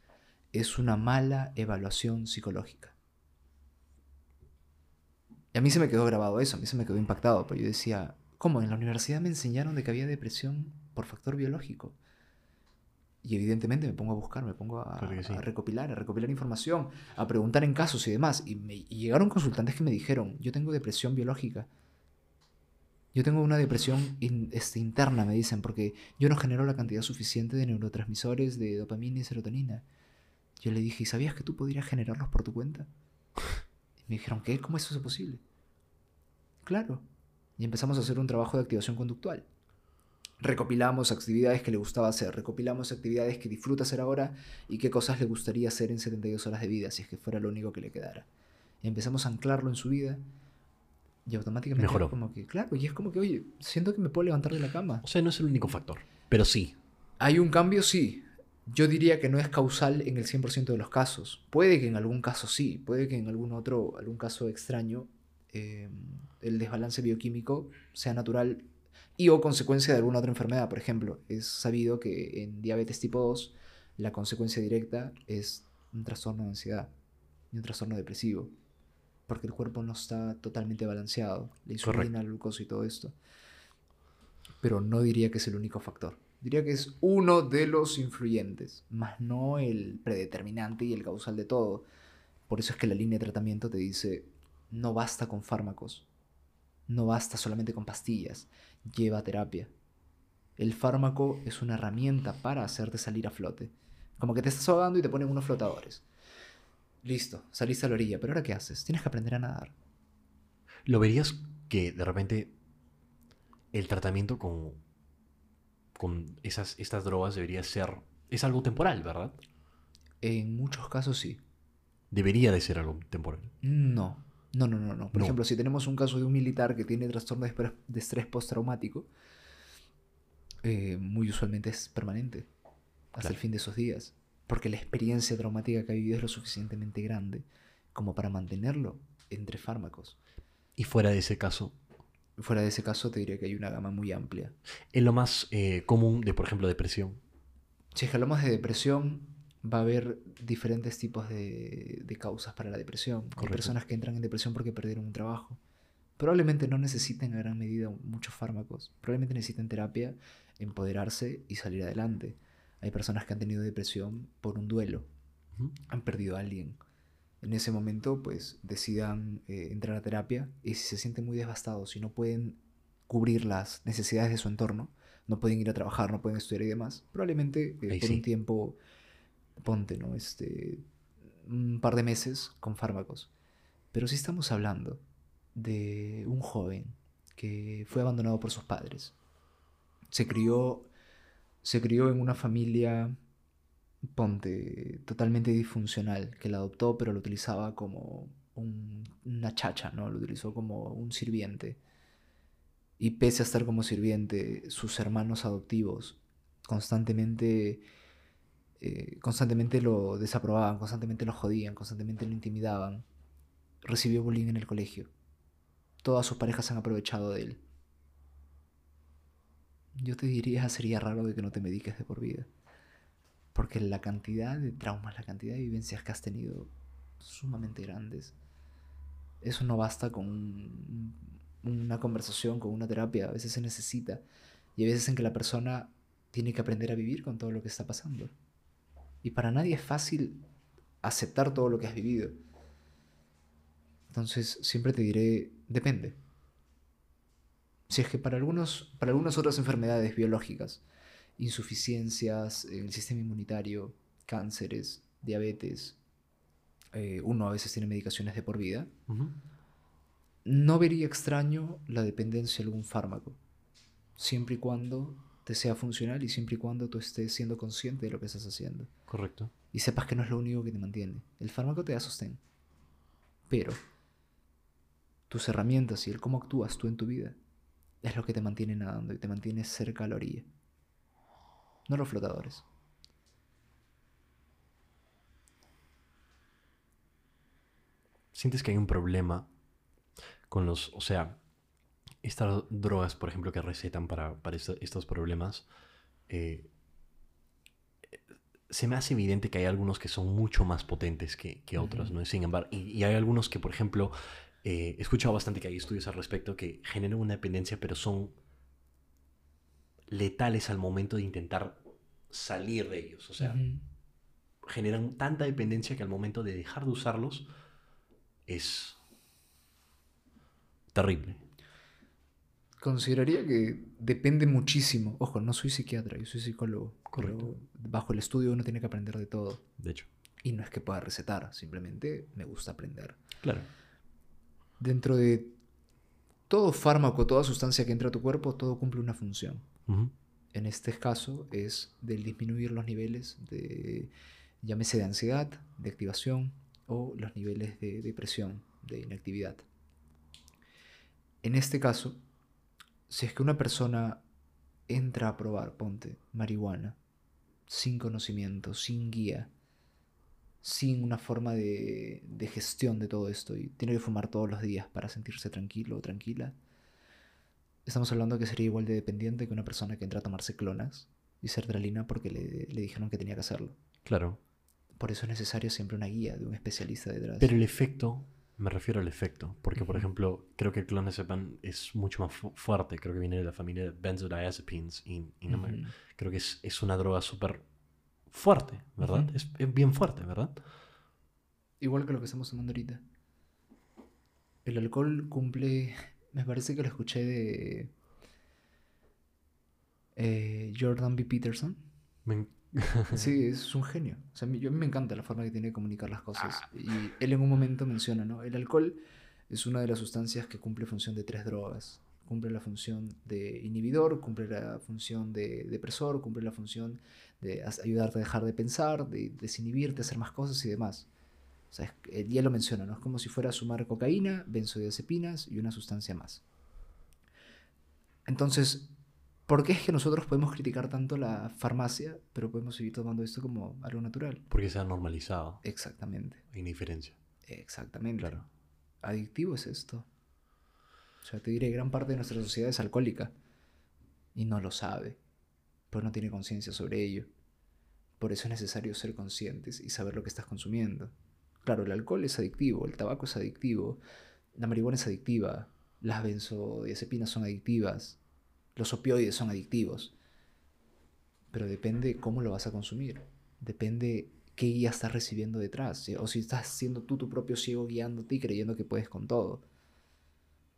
Speaker 3: es una mala evaluación psicológica. Y a mí se me quedó grabado eso, a mí se me quedó impactado, pero yo decía, ¿cómo? En la universidad me enseñaron de que había depresión por factor biológico. Y evidentemente me pongo a buscar, me pongo a, recopilar, a recopilar información, a preguntar en casos y demás. Y, me, y llegaron consultantes que me dijeron, yo tengo depresión biológica. Yo tengo una depresión este, interna, me dicen, porque yo no genero la cantidad suficiente de neurotransmisores de dopamina y serotonina. Yo le dije, ¿y sabías que tú podrías generarlos por tu cuenta? Y me dijeron, ¿qué? ¿Cómo eso es posible? Claro. Y empezamos a hacer un trabajo de activación conductual. Recopilamos actividades que le gustaba hacer, recopilamos actividades que disfruta hacer ahora y qué cosas le gustaría hacer en 72 horas de vida, si es que fuera lo único que le quedara. Y empezamos a anclarlo en su vida y automáticamente
Speaker 2: Mejoró.
Speaker 3: como que, claro, y es como que, oye, siento que me puedo levantar de la cama.
Speaker 2: O sea, no es el único factor, pero sí.
Speaker 3: Hay un cambio, sí. Yo diría que no es causal en el 100% de los casos. Puede que en algún caso sí, puede que en algún otro, algún caso extraño, eh, el desbalance bioquímico sea natural y o consecuencia de alguna otra enfermedad. Por ejemplo, es sabido que en diabetes tipo 2 la consecuencia directa es un trastorno de ansiedad y un trastorno depresivo, porque el cuerpo no está totalmente balanceado, la insulina, la glucosa y todo esto. Pero no diría que es el único factor. Diría que es uno de los influyentes, más no el predeterminante y el causal de todo. Por eso es que la línea de tratamiento te dice, no basta con fármacos, no basta solamente con pastillas, lleva terapia. El fármaco es una herramienta para hacerte salir a flote. Como que te estás ahogando y te ponen unos flotadores. Listo, saliste a la orilla, pero ahora ¿qué haces? Tienes que aprender a nadar.
Speaker 2: ¿Lo verías que de repente el tratamiento con con esas, estas drogas debería ser... Es algo temporal, ¿verdad?
Speaker 3: En muchos casos sí.
Speaker 2: Debería de ser algo temporal.
Speaker 3: No, no, no, no. no. Por ejemplo, si tenemos un caso de un militar que tiene trastorno de estrés postraumático, eh, muy usualmente es permanente, hasta el fin de esos días, porque la experiencia traumática que ha vivido es lo suficientemente grande como para mantenerlo entre fármacos.
Speaker 2: Y fuera de ese caso,
Speaker 3: Fuera de ese caso, te diría que hay una gama muy amplia.
Speaker 2: ¿Es lo más eh, común de, por ejemplo, depresión?
Speaker 3: Si hablamos de depresión, va a haber diferentes tipos de, causas para la depresión. Hay personas que entran en depresión porque perdieron un trabajo. Probablemente no necesiten en gran medida muchos fármacos. Probablemente necesiten terapia, empoderarse y salir adelante. Hay personas que han tenido depresión por un duelo. Han perdido a alguien. en ese momento pues decidan eh, entrar a terapia y si se sienten muy devastados, si no pueden cubrir las necesidades de su entorno, no pueden ir a trabajar, no pueden estudiar y demás, probablemente eh, por
Speaker 2: sí.
Speaker 3: un tiempo, ponte, ¿no? Este, un par de meses con fármacos. Pero si estamos hablando de un joven que fue abandonado por sus padres, se crió, se crió en una familia, ponte, totalmente disfuncional, que la adoptó pero lo utilizaba como un- una chacha, ¿no? Lo utilizó como un sirviente. Y pese a estar como sirviente, sus hermanos adoptivos constantemente, eh, constantemente lo desaprobaban, constantemente lo jodían, constantemente lo intimidaban. Recibió bullying en el colegio. Todas sus parejas han aprovechado de él. Yo te diría, sería raro de que no te mediques de por vida. Porque la cantidad de traumas, la cantidad de vivencias que has tenido sumamente grandes. Eso no basta con un- una conversación, con una terapia. A veces se necesita. Y hay veces en que la persona tiene que aprender a vivir con todo lo que está pasando. Y para nadie es fácil aceptar todo lo que has vivido. Entonces, siempre te diré, depende. Si es que para, algunos, para algunas otras enfermedades biológicas, insuficiencias en el sistema inmunitario, cánceres, diabetes, eh, uno a veces tiene medicaciones de por vida, no vería extraño la dependencia de algún fármaco, siempre y cuando te sea funcional y siempre y cuando tú estés siendo consciente de lo que estás haciendo
Speaker 2: Correcto.
Speaker 3: y sepas que no es lo único que te mantiene. El fármaco te da sostén, pero tus herramientas y el cómo actúas tú en tu vida es lo que te mantiene nadando y te mantiene cerca a la orilla. No los flotadores.
Speaker 2: ¿Sientes que hay un problema con los, o sea, estas drogas, por ejemplo, que recetan para, para esto- estos problemas, eh, se me hace evidente que hay algunos que son mucho más potentes que, que otros. ¿no? Sin embargo, y, y hay algunos que, por ejemplo, eh, he escuchado bastante que hay estudios al respecto que generan una dependencia, pero son letales al momento de intentar salir de ellos. O sea, generan tanta dependencia que al momento de dejar de usarlos es terrible.
Speaker 3: Consideraría que depende muchísimo. Ojo, no soy psiquiatra, yo soy psicólogo. pero
Speaker 2: Correcto.
Speaker 3: bajo el estudio uno tiene que aprender de todo.
Speaker 2: De hecho.
Speaker 3: Y no es que pueda recetar, simplemente me gusta aprender.
Speaker 2: Claro.
Speaker 3: Dentro de todo fármaco, toda sustancia que entra a tu cuerpo, todo cumple una función. En este caso es del disminuir los niveles de, llámese de ansiedad, de activación o los niveles de depresión, de inactividad. En este caso, si es que una persona entra a probar, ponte, marihuana, sin conocimiento, sin guía, sin una forma de, de gestión de todo esto y tiene que fumar todos los días para sentirse tranquilo o tranquila, estamos hablando que sería igual de dependiente que una persona que entra a tomarse clonas y sertralina porque le, le dijeron que tenía que hacerlo.
Speaker 2: Claro.
Speaker 3: Por eso es necesario siempre una guía de un especialista detrás.
Speaker 2: Pero el efecto, me refiero al efecto, porque por ejemplo, creo que el clonazepam es mucho más fu- fuerte, creo que viene de la familia de benzodiazepines y, y no me- creo que es, es una droga súper fuerte, ¿verdad? Es, es bien fuerte, ¿verdad?
Speaker 3: Igual que lo que estamos tomando ahorita. El alcohol cumple. Me parece que lo escuché de. eh, Jordan B. Peterson.
Speaker 2: Me
Speaker 3: Sí, es un genio. O sea, a mí, yo, a mí me encanta la forma que tiene de comunicar las cosas.
Speaker 2: Ah.
Speaker 3: Y él en un momento menciona, ¿no? El alcohol es una de las sustancias que cumple función de tres drogas. Cumple la función de inhibidor, cumple la función de depresor, cumple la función de ayudarte a dejar de pensar, de desinhibirte, hacer más cosas y demás. O sea, es- él ya lo menciona, ¿no? Es como si fuera a sumar cocaína, benzodiazepinas y una sustancia más. Entonces, ¿por qué es que nosotros podemos criticar tanto la farmacia, pero podemos seguir tomando esto como algo natural?
Speaker 2: porque se ha normalizado,
Speaker 3: Exactamente,
Speaker 2: hay una diferencia.
Speaker 3: exactamente.
Speaker 2: Claro.
Speaker 3: Adictivo es esto. O sea, te diré, gran parte de nuestra sociedad es alcohólica y no lo sabe, pues no tiene conciencia sobre ello. Por eso es necesario ser conscientes y saber lo que estás consumiendo. Claro, el alcohol es adictivo, el tabaco es adictivo, la marihuana es adictiva, las benzodiazepinas son adictivas, los opioides son adictivos. Pero depende cómo lo vas a consumir, depende qué guía estás recibiendo detrás. O si estás siendo tú tu propio ciego guiándote y creyendo que puedes con todo.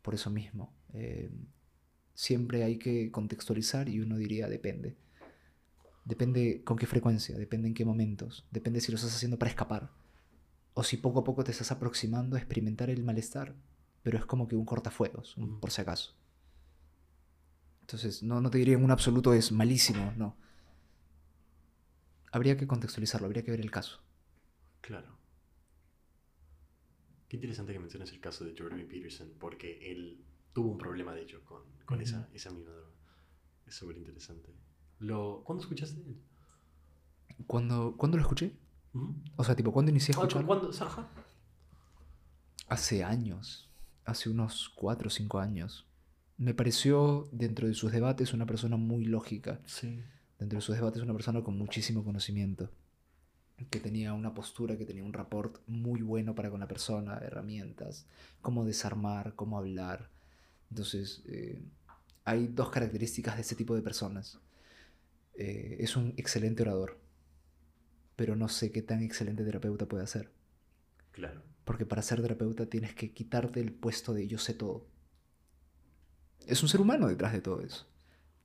Speaker 3: Por eso mismo. eh, siempre hay que contextualizar y uno diría depende. Depende con qué frecuencia, depende en qué momentos, depende si lo estás haciendo para escapar o si poco a poco te estás aproximando a experimentar el malestar, pero es como que un cortafuegos, por si acaso. Entonces, no, no te diría en un absoluto es malísimo, no. Habría que contextualizarlo, habría que ver el caso.
Speaker 2: Claro. Qué interesante que menciones el caso de Jordan. Peterson, porque él tuvo un problema, de hecho, con, con esa, esa misma droga. Es súper interesante. Lo, ¿Cuándo escuchaste él?
Speaker 3: ¿Cuándo, ¿Cuándo lo escuché? O sea, tipo, ¿cuándo inicié a
Speaker 2: ¿Cuándo?
Speaker 3: escuchar?
Speaker 2: ¿Cuándo? Ajá.
Speaker 3: Hace años, hace unos 4 o 5 años. Me pareció, dentro de sus debates, una persona muy lógica.
Speaker 2: Sí.
Speaker 3: Dentro de sus debates, una persona con muchísimo conocimiento. Que tenía una postura, que tenía un rapport muy bueno para con la persona, herramientas, cómo desarmar, cómo hablar. Entonces, eh, hay dos características de este tipo de personas. Eh, es un excelente orador, pero no sé qué tan excelente terapeuta puede ser.
Speaker 2: Claro.
Speaker 3: Porque para ser terapeuta tienes que quitarte el puesto de yo sé todo. Es un ser humano detrás de todo eso.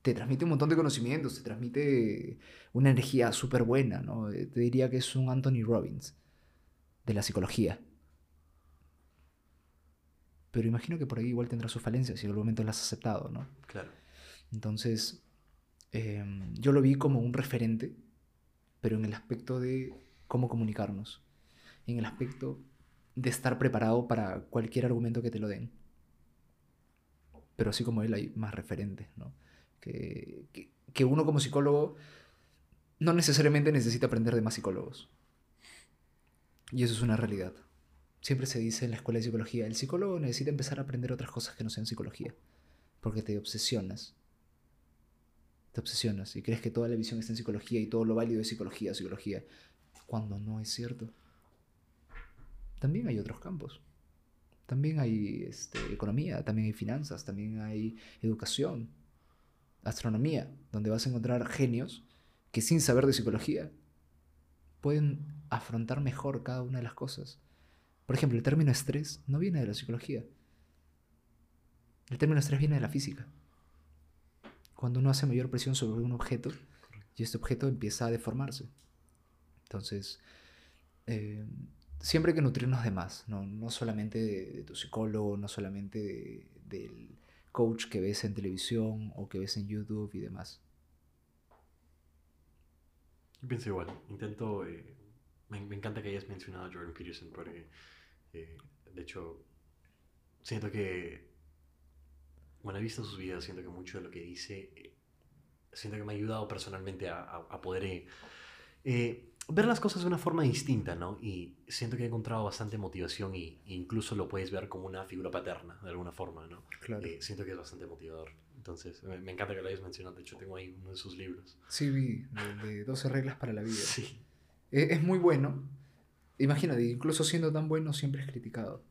Speaker 3: Te transmite un montón de conocimientos, te transmite una energía súper buena, ¿no? Eh, Te diría que es un Anthony Robbins de la psicología. Pero imagino que por ahí igual tendrá sus falencias y en algún momento las has aceptado, ¿no?
Speaker 2: Claro.
Speaker 3: Entonces, eh, yo lo vi como un referente, pero en el aspecto de cómo comunicarnos, en el aspecto de estar preparado para cualquier argumento que te lo den. Pero así como él hay más referentes, ¿no? Que, que, que uno como psicólogo no necesariamente necesita aprender de más psicólogos. Y eso es una realidad. Siempre se dice en la escuela de psicología, el psicólogo necesita empezar a aprender otras cosas que no sean psicología, porque te obsesionas te obsesionas y crees que toda la visión está en psicología y todo lo válido es psicología, psicología, cuando no es cierto. También hay otros campos. También hay este, economía, también hay finanzas, también hay educación, astronomía, donde vas a encontrar genios que sin saber de psicología pueden afrontar mejor cada una de las cosas. Por ejemplo, el término estrés no viene de la psicología. El término estrés viene de la física cuando uno hace mayor presión sobre un objeto y este objeto empieza a deformarse. Entonces, eh, siempre hay que nutrirnos de más, no, no solamente de, tu psicólogo, no solamente de, del coach que ves en televisión o que ves en YouTube y demás.
Speaker 2: Yo pienso igual. Intento. Eh, me, me, encanta que hayas mencionado a Jordan Peterson porque, eh, de hecho, siento que bueno, he visto sus videos, siento que mucho de lo que dice, eh, siento que me ha ayudado personalmente a, a, poder ver las cosas de una forma distinta, ¿no? Y siento que he encontrado bastante motivación y, e incluso lo puedes ver como una figura paterna, de alguna forma, ¿no?
Speaker 3: Claro.
Speaker 2: siento que es bastante motivador. Entonces, me, me, encanta que lo hayas mencionado. De hecho, tengo ahí uno de sus libros.
Speaker 3: Sí, vi, de, de 12 reglas para la vida.
Speaker 2: Sí.
Speaker 3: Es, es muy bueno. Imagínate, incluso siendo tan bueno, siempre es criticado.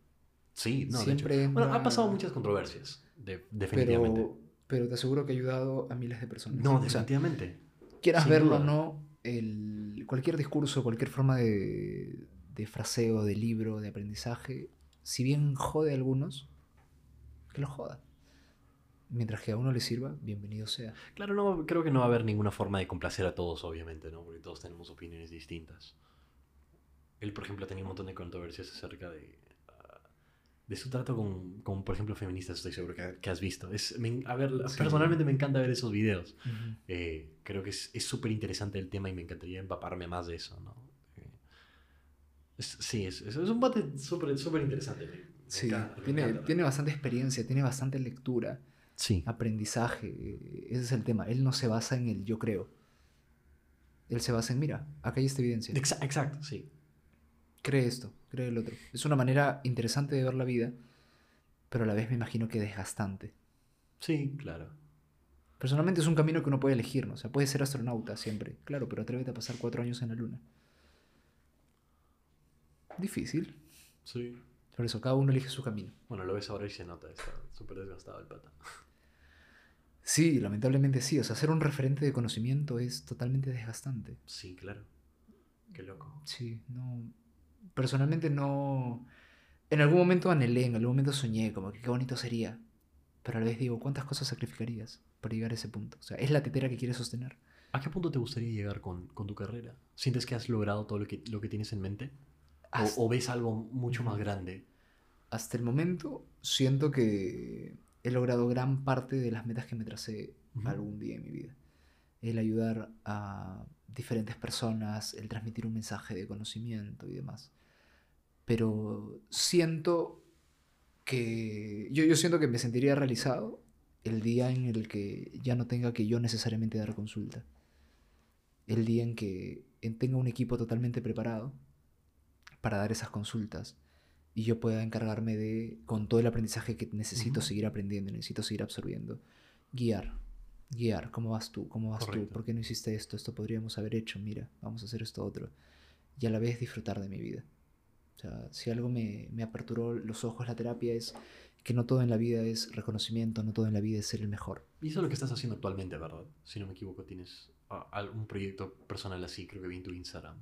Speaker 2: Sí, no,
Speaker 3: siempre
Speaker 2: de hecho.
Speaker 3: entra...
Speaker 2: Bueno, ha pasado muchas controversias. De, definitivamente.
Speaker 3: Pero, pero, te aseguro que ha ayudado a miles de personas.
Speaker 2: No, definitivamente.
Speaker 3: O sea, quieras Sin verlo o no, el, cualquier discurso, cualquier forma de, fraseo, de libro, de aprendizaje, si bien jode a algunos, que lo joda. Mientras que a uno le sirva, bienvenido sea.
Speaker 2: Claro, no, creo que no va a haber ninguna forma de complacer a todos, obviamente, ¿no? Porque todos tenemos opiniones distintas. Él, por ejemplo, tenía un montón de controversias acerca de, de su trato con, con, por ejemplo, feministas, estoy seguro que, que has visto. Es, me, a ver, sí. personalmente me encanta ver esos videos. Uh -huh. eh, creo que es súper interesante el tema y me encantaría empaparme más de eso, ¿no? Eh, es, sí, es, es, un debate súper super interesante. Me,
Speaker 3: sí,
Speaker 2: me encanta,
Speaker 3: tiene,
Speaker 2: encanta,
Speaker 3: tiene bastante experiencia, tiene bastante lectura,
Speaker 2: sí.
Speaker 3: aprendizaje. eh, Ese es el tema. Él no se basa en el yo creo. Él se basa en, mira, acá hay esta evidencia.
Speaker 2: Exacto, exacto sí.
Speaker 3: Cree esto, cree el otro. Es una manera interesante de ver la vida, pero a la vez me imagino que desgastante.
Speaker 2: Sí, claro.
Speaker 3: Personalmente es un camino que uno puede elegir, ¿no? O sea, puede ser astronauta siempre, claro, pero atrévete a pasar cuatro años en la luna. Difícil.
Speaker 2: Sí.
Speaker 3: Por eso, cada uno elige su camino.
Speaker 2: Bueno, lo ves ahora y se nota, está súper desgastado el pata.
Speaker 3: Sí, lamentablemente sí. O sea, ser un referente de conocimiento es totalmente desgastante.
Speaker 2: Sí, claro. Qué loco.
Speaker 3: Sí, no. Personalmente no. En algún momento anhelé, en algún momento soñé, como que qué bonito sería. Pero a la vez digo, ¿cuántas cosas sacrificarías para llegar a ese punto? O sea, es la tetera que quieres sostener.
Speaker 2: ¿A qué punto te gustaría llegar con, con tu carrera? ¿Sientes que has logrado todo lo que, lo que tienes en mente? ¿O,
Speaker 3: Hasta,
Speaker 2: o ves algo mucho más grande?
Speaker 3: hasta el momento siento que he logrado gran parte de las metas que me tracé
Speaker 2: Ujú.
Speaker 3: algún día en mi vida. El ayudar a diferentes personas, el transmitir un mensaje de conocimiento y demás. Pero siento que yo, yo siento que me sentiría realizado el día en el que ya no tenga que yo necesariamente dar consulta. El día en que en- tenga un equipo totalmente preparado para dar esas consultas y yo pueda encargarme de, con todo el aprendizaje que necesito seguir aprendiendo, necesito seguir absorbiendo, guiar. Guiar, ¿cómo vas tú? ¿Cómo vas tú? ¿Por qué no hiciste esto? Esto podríamos haber hecho, mira, vamos a hacer esto otro. Y a la vez disfrutar de mi vida. O sea, si algo me, me aperturó los ojos la terapia es que no todo en la vida es reconocimiento, no todo en la vida es ser el mejor.
Speaker 2: Y eso es lo que estás haciendo actualmente, ¿verdad? Si no me equivoco, tienes ah, algún proyecto personal así, creo que vi en tu Instagram.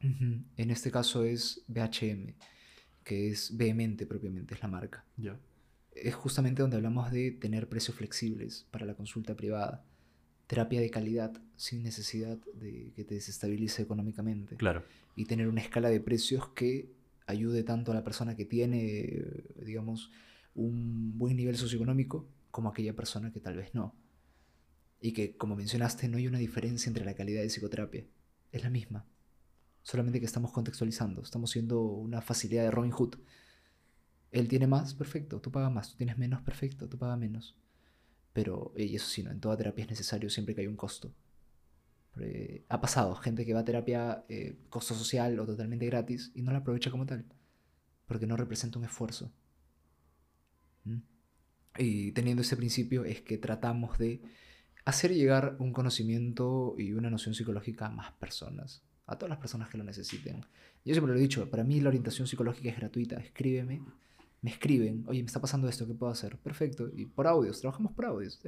Speaker 3: En este caso es BHM, que es vehemente propiamente, es la marca.
Speaker 2: ¿Ya?
Speaker 3: Es justamente donde hablamos de tener precios flexibles para la consulta privada, terapia de calidad sin necesidad de que te desestabilice económicamente
Speaker 2: Claro.
Speaker 3: y tener una escala de precios que ayude tanto a la persona que tiene, digamos, un buen nivel socioeconómico como a aquella persona que tal vez no. Y que, como mencionaste, no hay una diferencia entre la calidad de psicoterapia. Es la misma. Solamente que estamos contextualizando. Estamos siendo una facilidad de Robin Hood. Él tiene más, perfecto. Tú pagas más. Tú tienes menos, perfecto. Tú pagas menos. Pero, y eso sí, ¿no? en toda terapia es necesario siempre que hay un costo. Eh, ha pasado gente que va a terapia eh, costo social o totalmente gratis y no la aprovecha como tal, porque no representa un esfuerzo. ¿Mm? Y teniendo ese principio es que tratamos de hacer llegar un conocimiento y una noción psicológica a más personas, a todas las personas que lo necesiten. Yo siempre lo he dicho, para mí la orientación psicológica es gratuita, escríbeme, me escriben, oye, me está pasando esto, ¿qué puedo hacer? Perfecto, y por audios, trabajamos por audios.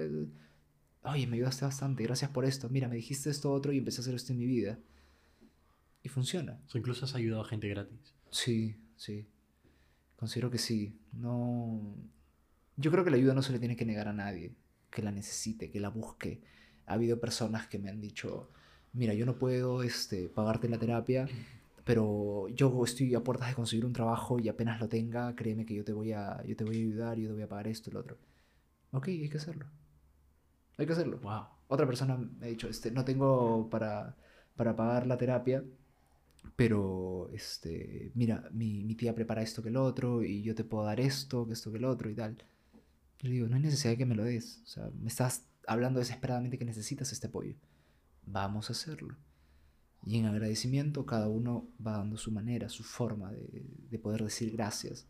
Speaker 3: Oye, me ayudaste bastante, gracias por esto. Mira, me dijiste esto otro y empecé a hacer esto en mi vida. Y funciona.
Speaker 2: O incluso has ayudado a gente gratis.
Speaker 3: Sí, sí. Considero que sí. No. Yo creo que la ayuda no se le tiene que negar a nadie. Que la necesite, que la busque. Ha habido personas que me han dicho, mira, yo no puedo este, pagarte la terapia, pero yo estoy a puertas de conseguir un trabajo y apenas lo tenga, créeme que yo te voy a, yo te voy a ayudar, yo te voy a pagar esto y lo otro. Ok, hay que hacerlo. Hay que hacerlo.
Speaker 2: Wow.
Speaker 3: Otra persona me ha dicho, este, no tengo para, para pagar la terapia, pero este, mira, mi, mi tía prepara esto que el otro y yo te puedo dar esto, que esto que el otro y tal. Y le digo, no hay necesidad de que me lo des. O sea, me estás hablando desesperadamente que necesitas este apoyo. Vamos a hacerlo. Y en agradecimiento cada uno va dando su manera, su forma de, de poder decir gracias.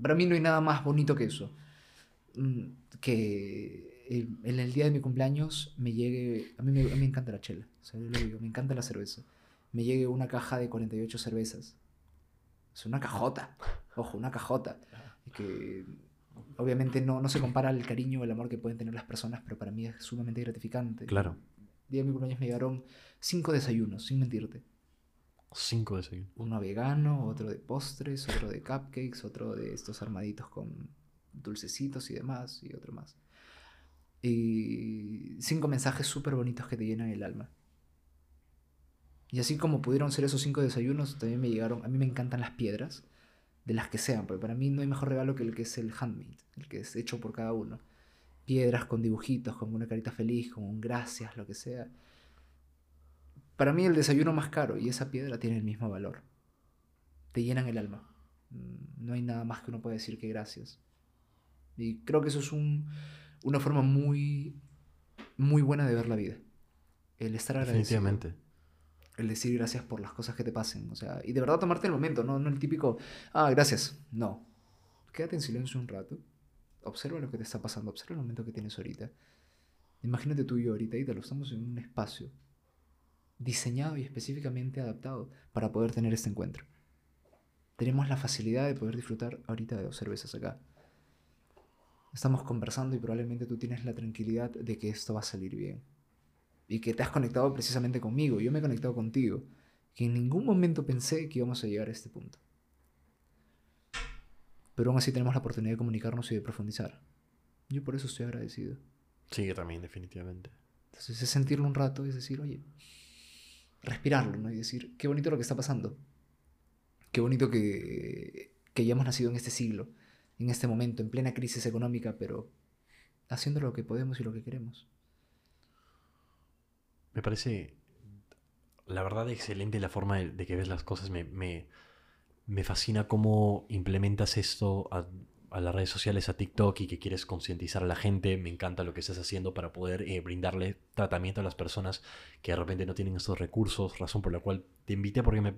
Speaker 3: Para mí no hay nada más bonito que eso. Mm, Que el- en el día de mi cumpleaños me llegue... A mí me, a mí me encanta la chela. O sea, yo lo digo, me encanta la cerveza. Me llegue una caja de 48 cervezas. Es una cajota. Ojo, una cajota. Que obviamente no, no se compara al cariño o el amor que pueden tener las personas, pero para mí es sumamente gratificante.
Speaker 2: Claro.
Speaker 3: El día de mi cumpleaños me llegaron cinco desayunos, sin mentirte.
Speaker 2: Cinco desayunos.
Speaker 3: Uno vegano, otro de postres, otro de cupcakes, otro de estos armaditos con dulcecitos y demás, y otro más. Y cinco mensajes súper bonitos que te llenan el alma. Y así como pudieron ser esos cinco desayunos, también me llegaron, a mí me encantan las piedras, de las que sean, porque para mí no hay mejor regalo que el que es el handmade, el que es hecho por cada uno. Piedras con dibujitos, con una carita feliz, con un gracias, lo que sea. Para mí el desayuno más caro y esa piedra tiene el mismo valor. Te llenan el alma. Mm, No hay nada más que uno pueda decir que gracias. Y creo que eso es un- una forma muy, muy buena de ver la vida. El estar agradecido.
Speaker 2: Definitivamente.
Speaker 3: El decir gracias por las cosas que te pasen. O sea, y de verdad tomarte el momento, no, no el típico, ah, gracias. No. Quédate en silencio un rato. Observa lo que te está pasando. Observa el momento que tienes ahorita. Imagínate tú y yo ahorita y te lo estamos en un espacio diseñado y específicamente adaptado para poder tener este encuentro. Tenemos la facilidad de poder disfrutar ahorita de dos cervezas acá. Estamos conversando y probablemente tú tienes la tranquilidad de que esto va a salir bien. Y que te has conectado precisamente conmigo. Yo me he conectado contigo. que en ningún momento pensé que íbamos a llegar a este punto. Pero aún así tenemos la oportunidad de comunicarnos y de profundizar. Yo por eso estoy agradecido.
Speaker 2: Sí, yo también, definitivamente.
Speaker 3: Entonces es sentirlo un rato y es decir, oye, respirarlo, ¿no? Y decir, qué bonito lo que está pasando. Qué bonito que, que hayamos nacido en este siglo, en este momento, en plena crisis económica, pero haciendo lo que podemos y lo que queremos.
Speaker 2: Me parece, la verdad, excelente la forma de, que ves las cosas. Me, me, me fascina cómo implementas esto a, a las redes sociales, a TikTok y que quieres concientizar a la gente. Me encanta lo que estás haciendo para poder eh, brindarle tratamiento a las personas que de repente no tienen estos recursos, razón por la cual te invité porque me,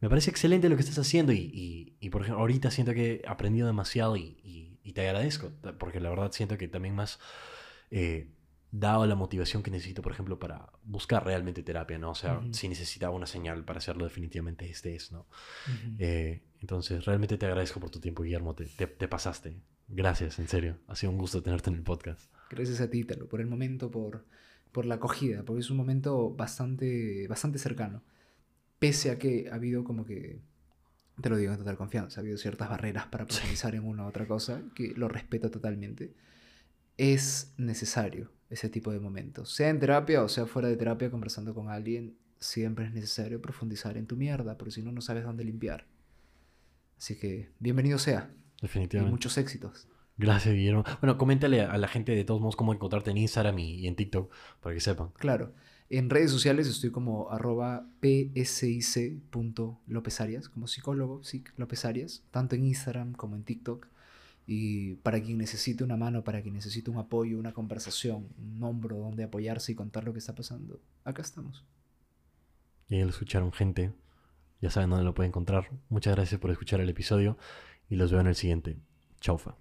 Speaker 2: me parece excelente lo que estás haciendo y, y, y, por ejemplo, ahorita siento que he aprendido demasiado y, y, te agradezco, porque la verdad siento que también más eh, dado la motivación que necesito, por ejemplo, para buscar realmente terapia, ¿no? O sea,
Speaker 3: Ujú.
Speaker 2: si necesitaba una señal para hacerlo, definitivamente este es, ¿no?
Speaker 3: Ujú.
Speaker 2: Eh, entonces, realmente te agradezco por tu tiempo, Guillermo, te, te, te pasaste. Gracias, en serio. Ha sido un gusto tenerte en el podcast.
Speaker 3: Gracias a ti, Talo, por el momento, por, por la acogida, porque es un momento bastante, bastante cercano. Pese a que ha habido como que, te lo digo en total confianza, ha habido ciertas barreras para profundizar en una u otra cosa, que lo respeto totalmente. Es necesario ese tipo de momentos. Sea en terapia o sea fuera de terapia, conversando con alguien, siempre es necesario profundizar en tu mierda, porque si no, no sabes dónde limpiar. Así que, bienvenido sea. Y
Speaker 2: Definitivamente.
Speaker 3: muchos éxitos.
Speaker 2: Gracias, Guillermo. Bueno, coméntale a la gente de todos modos cómo encontrarte en Instagram y, y en TikTok, para que sepan.
Speaker 3: Claro. En redes sociales estoy como arroba psic.lopezarias, como psicólogo, psic tanto en Instagram como en TikTok. Y para quien necesite una mano, para quien necesite un apoyo, una conversación, un hombro donde apoyarse y contar lo que está pasando, acá estamos.
Speaker 2: Y ahí lo escucharon, gente. Ya saben dónde lo pueden encontrar. Muchas gracias por escuchar el episodio y los veo en el siguiente. Chaufa.